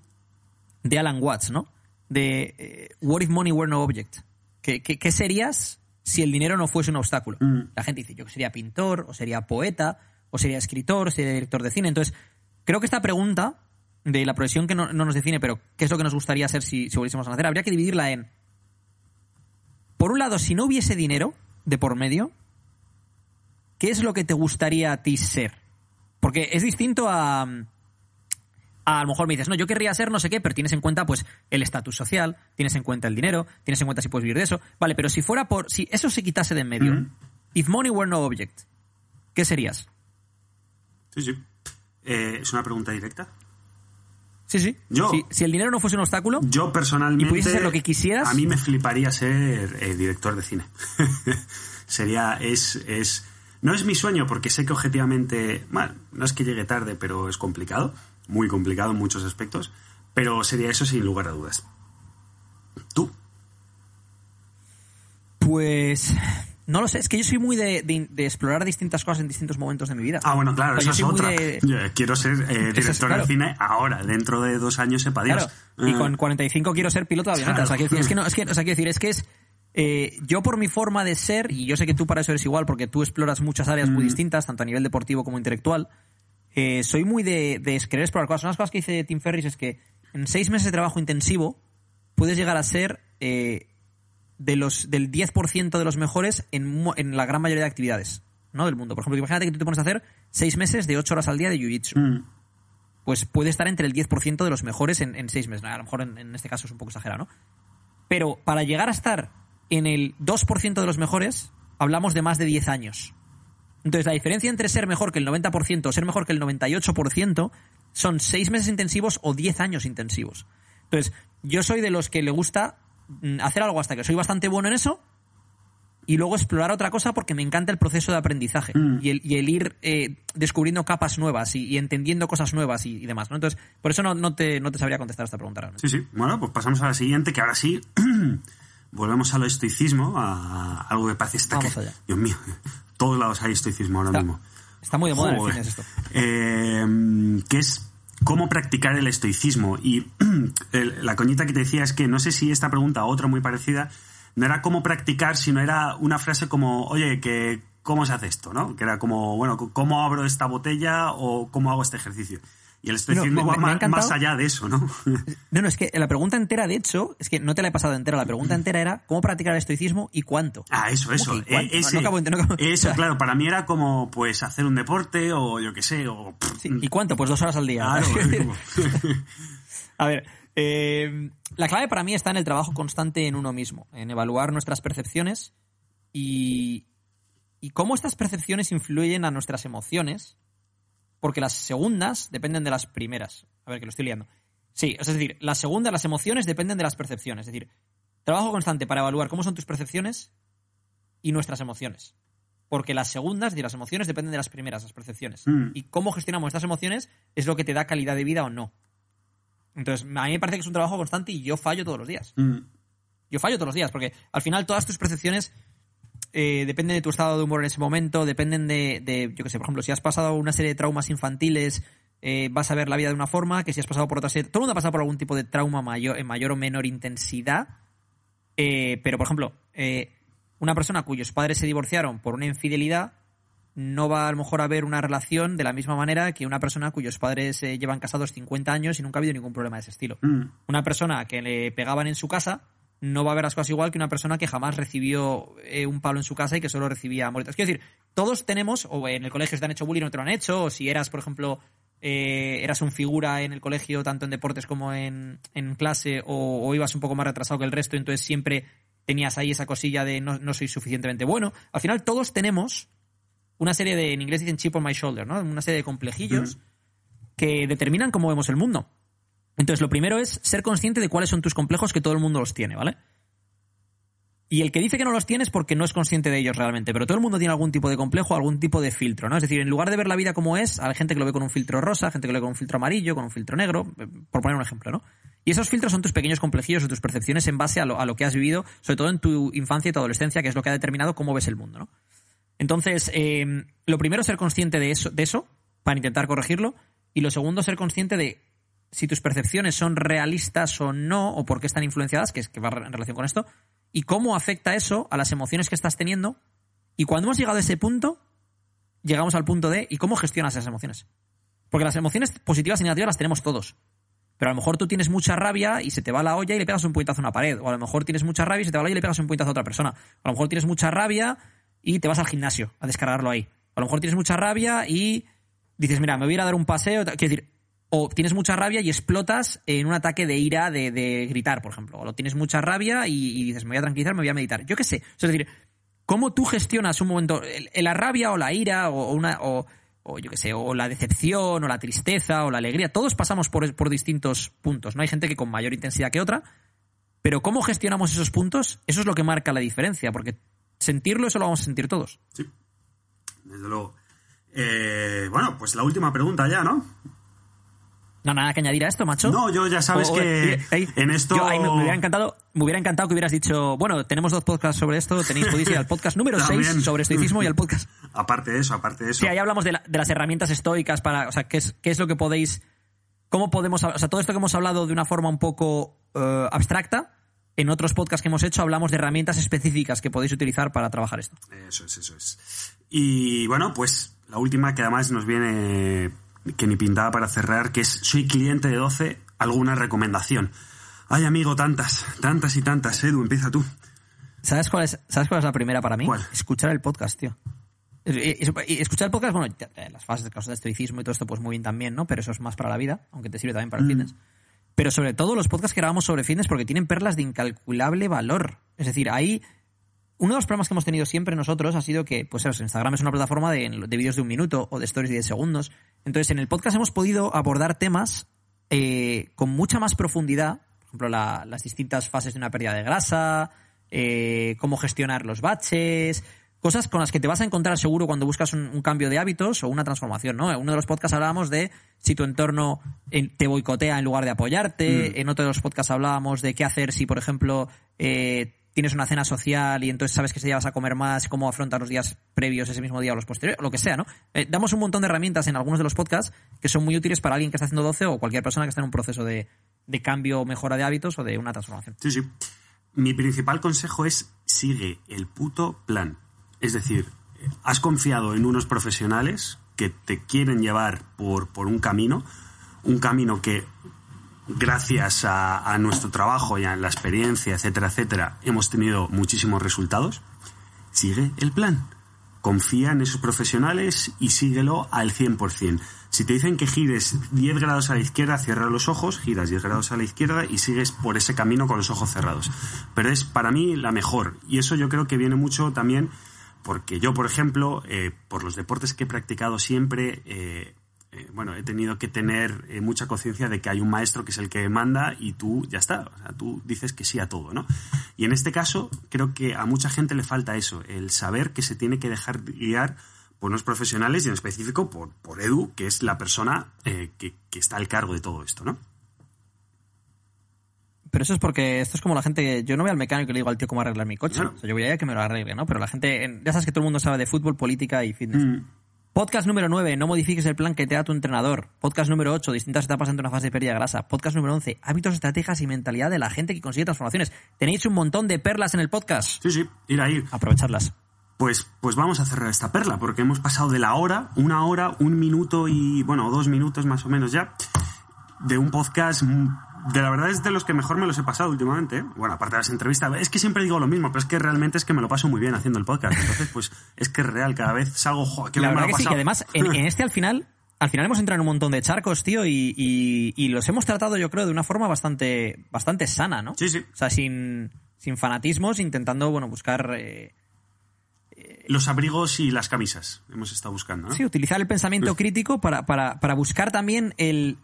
de Alan Watts, ¿no? De eh, What if money were no object? ¿Qué, qué, qué serías si el dinero no fuese un obstáculo? Mm. La gente dice, yo sería pintor, o sería poeta, o sería escritor, o sería director de cine. Entonces, creo que esta pregunta de la profesión que no, no nos define, pero qué es lo que nos gustaría hacer si, si volviésemos a nacer, habría que dividirla en, por un lado, si no hubiese dinero de por medio, ¿qué es lo que te gustaría a ti ser? Porque es distinto a, a lo mejor me dices, no, yo querría ser no sé qué, pero tienes en cuenta pues el estatus social, tienes en cuenta el dinero, tienes en cuenta si puedes vivir de eso. Vale, pero si fuera por, si eso se quitase de en medio, Mm. if money were no object, ¿qué serías? Sí, sí. Eh, ¿Es una pregunta directa? Sí, sí. Yo- Si, si el dinero no fuese un obstáculo, Yo personalmente. ¿Y pudiese ser lo que quisieras? A mí me fliparía ser eh, director de cine. Sería. Es, es. No es mi sueño porque sé que objetivamente. Bueno, no es que llegue tarde, pero es complicado. Muy complicado en muchos aspectos. Pero sería eso sin lugar a dudas. ¿Tú? pues no lo sé, es que yo soy muy de, de- de explorar distintas cosas en distintos momentos de mi vida. Ah, bueno, claro, esa es otra. de- Yo quiero ser eh, es, director claro. de cine ahora. Dentro de dos años, sepa Dios. Claro. Y Eh, con 45 quiero ser piloto de avioneta. Claro. O sea, quiero decir, es que no, es que, o sea, quiero decir, es que es. eh, yo por mi forma de ser, y yo sé que tú para eso eres igual, porque tú exploras muchas áreas muy distintas, tanto a nivel deportivo como intelectual, eh, soy muy de, de querer explorar cosas. Una de las cosas que dice Tim Ferris es que en seis meses de trabajo intensivo puedes llegar a ser eh, de los, del 10% de los mejores en, en la gran mayoría de actividades ¿no? del mundo. Por ejemplo, imagínate que tú te pones a hacer seis meses de 8 horas al día de Jiu-Jitsu mm, pues puede estar entre el 10% de los mejores en, en seis meses. A lo mejor en, en este caso es un poco exagerado, ¿no? Pero para llegar a estar en el 2% de los mejores, hablamos de más de 10 años. Entonces, la diferencia entre ser mejor que el 90% o ser mejor que el 98% son seis meses intensivos o 10 años intensivos. Entonces, yo soy de los que le gusta mm, hacer algo hasta que soy bastante bueno en eso y luego explorar otra cosa porque me encanta el proceso de aprendizaje Mm. y, el, y el ir eh, descubriendo capas nuevas y, y entendiendo cosas nuevas y, y demás. ¿no? Entonces, por eso no, no, te, no te sabría contestar esta pregunta realmente. Sí, sí. Bueno, pues pasamos a la siguiente, que ahora sí volvemos al estoicismo, a algo que parece está Vamos allá. Dios mío, todos lados hay estoicismo ahora Está, mismo. está muy de moda en el Joder. esto. Eh, que es cómo practicar el estoicismo. Y la coñita que te decía es que no sé si esta pregunta o otra muy parecida no era cómo practicar, sino era una frase como, oye, que ¿cómo se hace esto? ¿no? Que era como, bueno, ¿cómo abro esta botella o cómo hago este ejercicio? Y el estoicismo me- va me encantado. más allá de eso, ¿no? No, no, es que la pregunta entera, de hecho, es que no te la he pasado entera. La pregunta entera era cómo practicar el estoicismo y cuánto. Ah, eso, eso. Eh, No, ese- no no acabo- eso, claro, para mí era como, pues, hacer un deporte o yo qué sé, o... sí, ¿Y cuánto? Pues dos horas al día. Claro, A ver, eh, la clave para mí está en el trabajo constante en uno mismo, en evaluar nuestras percepciones y, y cómo estas percepciones influyen a nuestras emociones, porque las segundas dependen de las primeras. A ver, que lo estoy liando. Sí, es decir, las segundas, las emociones dependen de las percepciones. Es decir, trabajo constante para evaluar cómo son tus percepciones y nuestras emociones. Porque las segundas, es decir, las emociones dependen de las primeras, las percepciones. Mm. Y cómo gestionamos estas emociones es lo que te da calidad de vida o no. Entonces, a mí me parece que es un trabajo constante y yo fallo todos los días. Mm, Yo fallo todos los días, porque al final todas tus percepciones eh, dependen de tu estado de humor en ese momento, dependen de, de, yo qué sé, por ejemplo, si has pasado una serie de traumas infantiles, eh, vas a ver la vida de una forma, que si has pasado por otra serie... Todo el mundo ha pasado por algún tipo de trauma mayor, en mayor o menor intensidad, eh, pero, por ejemplo, eh, una persona cuyos padres se divorciaron por una infidelidad no va a lo mejor a ver una relación de la misma manera que una persona cuyos padres llevan casados 50 años y nunca ha habido ningún problema de ese estilo mm. una persona que le pegaban en su casa no va a ver las cosas igual que una persona que jamás recibió eh, un palo en su casa y que solo recibía amoritas. Quiero decir, todos tenemos, o en el colegio si te han hecho bullying o te lo han hecho, o si eras, por ejemplo, eh, eras un figura en el colegio, tanto en deportes como en, en clase, o, o ibas un poco más retrasado que el resto, entonces siempre tenías ahí esa cosilla de no, no soy suficientemente bueno. Al final todos tenemos una serie de, en inglés dicen chip on my shoulder, ¿no? Una serie de complejillos que determinan cómo vemos el mundo. Entonces, lo primero es ser consciente de cuáles son tus complejos, que todo el mundo los tiene, ¿vale? Y el que dice que no los tiene es porque no es consciente de ellos realmente, pero todo el mundo tiene algún tipo de complejo, algún tipo de filtro, ¿no? Es decir, en lugar de ver la vida como es, hay gente que lo ve con un filtro rosa, gente que lo ve con un filtro amarillo, con un filtro negro, eh, por poner un ejemplo, ¿no? Y esos filtros son tus pequeños complejillos o tus percepciones en base a lo, a lo que has vivido, sobre todo en tu infancia y tu adolescencia, que es lo que ha determinado cómo ves el mundo, ¿no? Entonces, eh, lo primero es ser consciente de eso, de eso, para intentar corregirlo, y lo segundo, ser consciente de si tus percepciones son realistas o no, o por qué están influenciadas, que es que va en relación con esto, y cómo afecta eso a las emociones que estás teniendo. Y cuando hemos llegado a ese punto, llegamos al punto de ¿y cómo gestionas esas emociones? Porque las emociones positivas y negativas las tenemos todos. Pero a lo mejor tú tienes mucha rabia y se te va la olla y le pegas un puñetazo a una pared. O a lo mejor tienes mucha rabia y se te va la olla y le pegas un puñetazo a otra persona. O a lo mejor tienes mucha rabia y te vas al gimnasio a descargarlo ahí. O a lo mejor tienes mucha rabia y dices, mira, me voy a ir a dar un paseo. Quiero decir, o tienes mucha rabia y explotas en un ataque de ira de, gritar, por ejemplo. O tienes mucha rabia y, dices, me voy a tranquilizar, me voy a meditar. Yo qué sé. Es decir, ¿cómo tú gestionas un momento, la rabia o la ira o, una... O, yo qué sé, o la decepción, o la tristeza, o la alegría. Todos pasamos por, por, distintos puntos. No hay gente que con mayor intensidad que otra, pero cómo gestionamos esos puntos, eso es lo que marca la diferencia, porque sentirlo, eso lo vamos a sentir todos. Sí, desde luego. Eh, bueno, pues la última pregunta ya, ¿no? No, nada que añadir a esto, macho. No, yo ya sabes O- que eh, en esto... yo ahí me, me hubiera encantado, me hubiera encantado que hubieras dicho, bueno, tenemos dos podcasts sobre esto, tenéis podéis ir al podcast número 6 También. sobre estoicismo y al podcast. Aparte de eso, aparte de eso. Sí, ahí hablamos de, la- de las herramientas estoicas para, o sea, qué es, qué es lo que podéis, cómo podemos, o sea, todo esto que hemos hablado de una forma un poco eh, abstracta, en otros podcasts que hemos hecho hablamos de herramientas específicas que podéis utilizar para trabajar esto. Eso es, eso es. Y bueno, pues la última que además nos viene que ni pintada para cerrar, que es soy cliente de 12, alguna recomendación. Ay, amigo, tantas, tantas y tantas. Edu, empieza tú. ¿Sabes cuál es, ¿sabes cuál es la primera para mí? ¿Cuál? Escuchar el podcast, tío. Eh, Escuchar el podcast, bueno, eh, las fases de causa de estoicismo y todo esto, pues muy bien también, ¿no? Pero eso es más para la vida, aunque te sirve también para el fitness. Pero sobre todo los podcasts que grabamos sobre fitness porque tienen perlas de incalculable valor. Es decir, ahí uno de los problemas que hemos tenido siempre nosotros ha sido que, pues Instagram es una plataforma de, de vídeos de un minuto o de stories de 10 segundos. Entonces, en el podcast hemos podido abordar temas eh, con mucha más profundidad. Por ejemplo, la- las distintas fases de una pérdida de grasa, eh, cómo gestionar los baches, cosas con las que te vas a encontrar seguro cuando buscas un, un cambio de hábitos o una transformación, ¿no? En uno de los podcasts hablábamos de si tu entorno te boicotea en lugar de apoyarte, en otro de los podcasts hablábamos de qué hacer si, por ejemplo, eh, tienes una cena social y entonces sabes que ese día vas a comer más, cómo afrontar los días previos, ese mismo día o los posteriores, o lo que sea, ¿no? Eh, damos un montón de herramientas en algunos de los podcasts que son muy útiles para alguien que está haciendo 12 o cualquier persona que está en un proceso de, de cambio o mejora de hábitos o de una transformación. Sí, sí. Mi principal consejo es sigue el puto plan. Es decir, has confiado en unos profesionales que te quieren llevar por, por un camino, un camino que gracias a, nuestro trabajo y a la experiencia, etcétera, etcétera, hemos tenido muchísimos resultados. Sigue el plan. Confía en esos profesionales y síguelo al 100%. Si te dicen que gires 10 grados a la izquierda, cierra los ojos, giras 10 grados a la izquierda y sigues por ese camino con los ojos cerrados. Pero es para mí la mejor. Y eso yo creo que viene mucho también porque yo, por ejemplo, eh, por los deportes que he practicado siempre, eh, eh, bueno, he tenido que tener eh, mucha conciencia de que hay un maestro que es el que manda y tú ya está, o sea, tú dices que sí a todo, ¿no? Y en este caso creo que a mucha gente le falta eso, el saber que se tiene que dejar guiar por unos profesionales y en específico por, por Edu, que es la persona eh, que, que está al cargo de todo esto, ¿no? Pero eso es porque esto es como la gente yo no voy al mecánico y le digo al tío cómo arreglar mi coche. Claro. O sea, yo voy allá que me lo arregle, ¿no? Pero la gente, en- ya sabes que todo el mundo sabe de fútbol, política y fitness. Mm. Podcast número 9, no modifiques el plan que te da tu entrenador. Podcast número 8, distintas etapas entre una fase de pérdida de grasa. Podcast número 11, hábitos, estrategias y mentalidad de la gente que consigue transformaciones. Tenéis un montón de perlas en el podcast. Sí, sí, ir a ir. Aprovechadlas. Pues, pues vamos a cerrar esta perla, porque hemos pasado de la hora, una hora, un minuto y, bueno, dos minutos más o menos ya, de un podcast, de la verdad es de los que mejor me los he pasado últimamente. ¿eh? Bueno, aparte de las entrevistas, es que siempre digo lo mismo, pero es que realmente es que me lo paso muy bien haciendo el podcast. Entonces, pues es que es real, cada vez salgo, jo, La bien me verdad lo he que sí, que además en, en este al final, al final hemos entrado en un montón de charcos, tío, y, y- y los hemos tratado, yo creo, de una forma bastante, bastante sana, ¿no? Sí, sí. O sea, sin, sin fanatismos, intentando, bueno, buscar... eh, Los abrigos y las camisas hemos estado buscando, ¿no? Sí, utilizar el pensamiento crítico para, para, para buscar también el.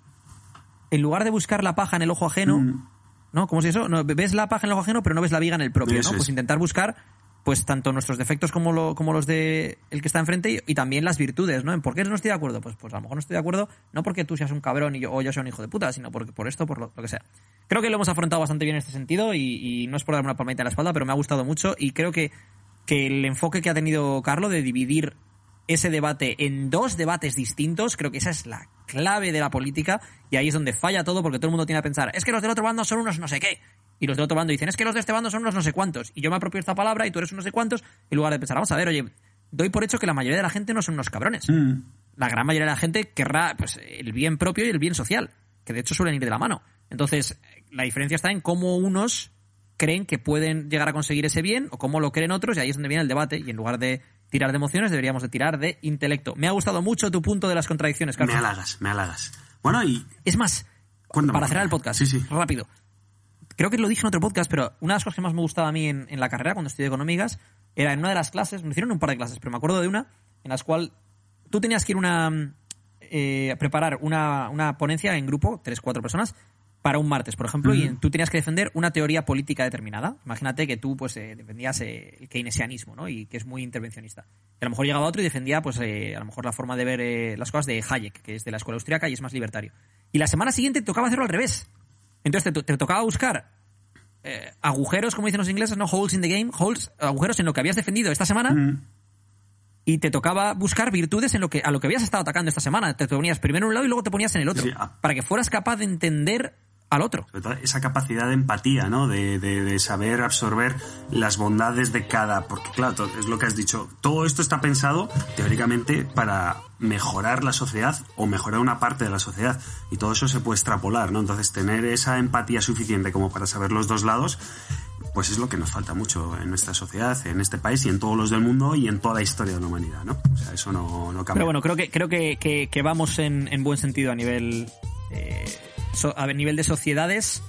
En lugar de buscar la paja en el ojo ajeno, Mm. ¿no? ¿Cómo es eso? No, ves la paja en el ojo ajeno, pero no ves la viga en el propio, Eso ¿no? es. Pues intentar buscar, pues, tanto nuestros defectos como, lo- como los de el que está enfrente y, y también las virtudes, ¿no? ¿En por qué no estoy de acuerdo? Pues, pues a lo mejor no estoy de acuerdo, no porque tú seas un cabrón y yo, o yo sea un hijo de puta, sino porque por esto, por lo, lo que sea. Creo que lo hemos afrontado bastante bien en este sentido y, y no es por darme una palmadita en la espalda, pero me ha gustado mucho y creo que, que el enfoque que ha tenido Carlos de dividir ese debate en dos debates distintos, creo que esa es la clave de la política y ahí es donde falla todo porque todo el mundo tiene que pensar, es que los del otro bando son unos no sé qué. Y los del otro bando dicen, es que los de este bando son unos no sé cuántos. Y yo me apropio esta palabra y tú eres unos no sé cuántos, en lugar de pensar, vamos a ver, oye, doy por hecho que la mayoría de la gente no son unos cabrones. Mm. La gran mayoría de la gente querrá pues, el bien propio y el bien social. que de hecho suelen ir de la mano. Entonces, la diferencia está en cómo unos creen que pueden llegar a conseguir ese bien o cómo lo creen otros y ahí es donde viene el debate y en lugar de tirar de emociones deberíamos de tirar de intelecto. Me ha gustado mucho tu punto de las contradicciones, Carlos. Me halagas, me halagas. Bueno, y... Es más, para cerrar el podcast, sí, sí. rápido. Creo que lo dije en otro podcast, pero una de las cosas que más me gustaba a mí en, la carrera, cuando estudié económicas, era en una de las clases, me hicieron un par de clases, pero me acuerdo de una en las cual tú tenías que ir una, eh, preparar una, una ponencia en grupo, tres, cuatro personas, para un martes, por ejemplo, y tú tenías que defender una teoría política determinada. Imagínate que tú pues eh, defendías eh, el keynesianismo, ¿no? Y que es muy intervencionista. Y a lo mejor llegaba otro y defendía pues eh, a lo mejor la forma de ver las cosas de Hayek, que es de la escuela austriaca y es más libertario. Y la semana siguiente te tocaba hacerlo al revés. Entonces te, tocaba buscar agujeros, como dicen los ingleses, ¿no? Holes in the game, holes, agujeros en lo que habías defendido esta semana. Y te tocaba buscar virtudes en lo que, a lo que habías estado atacando esta semana. Te ponías primero en un lado y luego te ponías en el otro. Ah. Para que fueras capaz de entender al otro. esa capacidad de empatía, ¿no? De, de, saber absorber las bondades de cada. Porque, claro, es lo que has dicho. Todo esto está pensado teóricamente para mejorar la sociedad o mejorar una parte de la sociedad. Y todo eso se puede extrapolar, ¿no? Entonces, tener esa empatía suficiente como para saber los dos lados, pues es lo que nos falta mucho en nuestra sociedad, en este país y en todos los del mundo y en toda la historia de la humanidad, ¿no? O sea, eso no, no cambia. Pero bueno, creo que, creo que, que, vamos en, en, buen sentido a nivel. Eh, a nivel de sociedades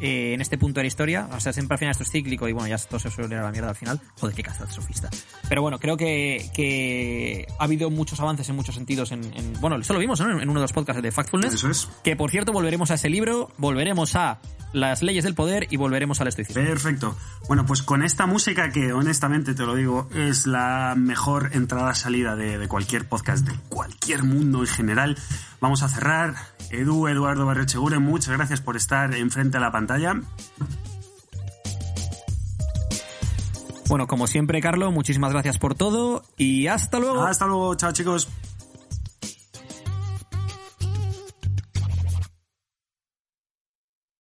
eh, en este punto de la historia. O sea, siempre al final esto es cíclico y bueno, ya esto se suele ir a la mierda al final. Joder, qué catastrofista. Pero bueno, creo que, que ha habido muchos avances en muchos sentidos. En, bueno, eso lo vimos en uno de los podcasts de Factfulness. Eso es. Que por cierto, volveremos a ese libro, volveremos a las leyes del poder y volveremos al estoicismo. Perfecto. Bueno, pues con esta música que honestamente te lo digo, es la mejor entrada-salida de, de cualquier podcast, de cualquier mundo en general, vamos a cerrar. Edu, Eduardo Barrechegure, muchas gracias por estar enfrente a la Bueno, como siempre, Carlos, muchísimas gracias por todo y hasta luego. Hasta luego, chao chicos.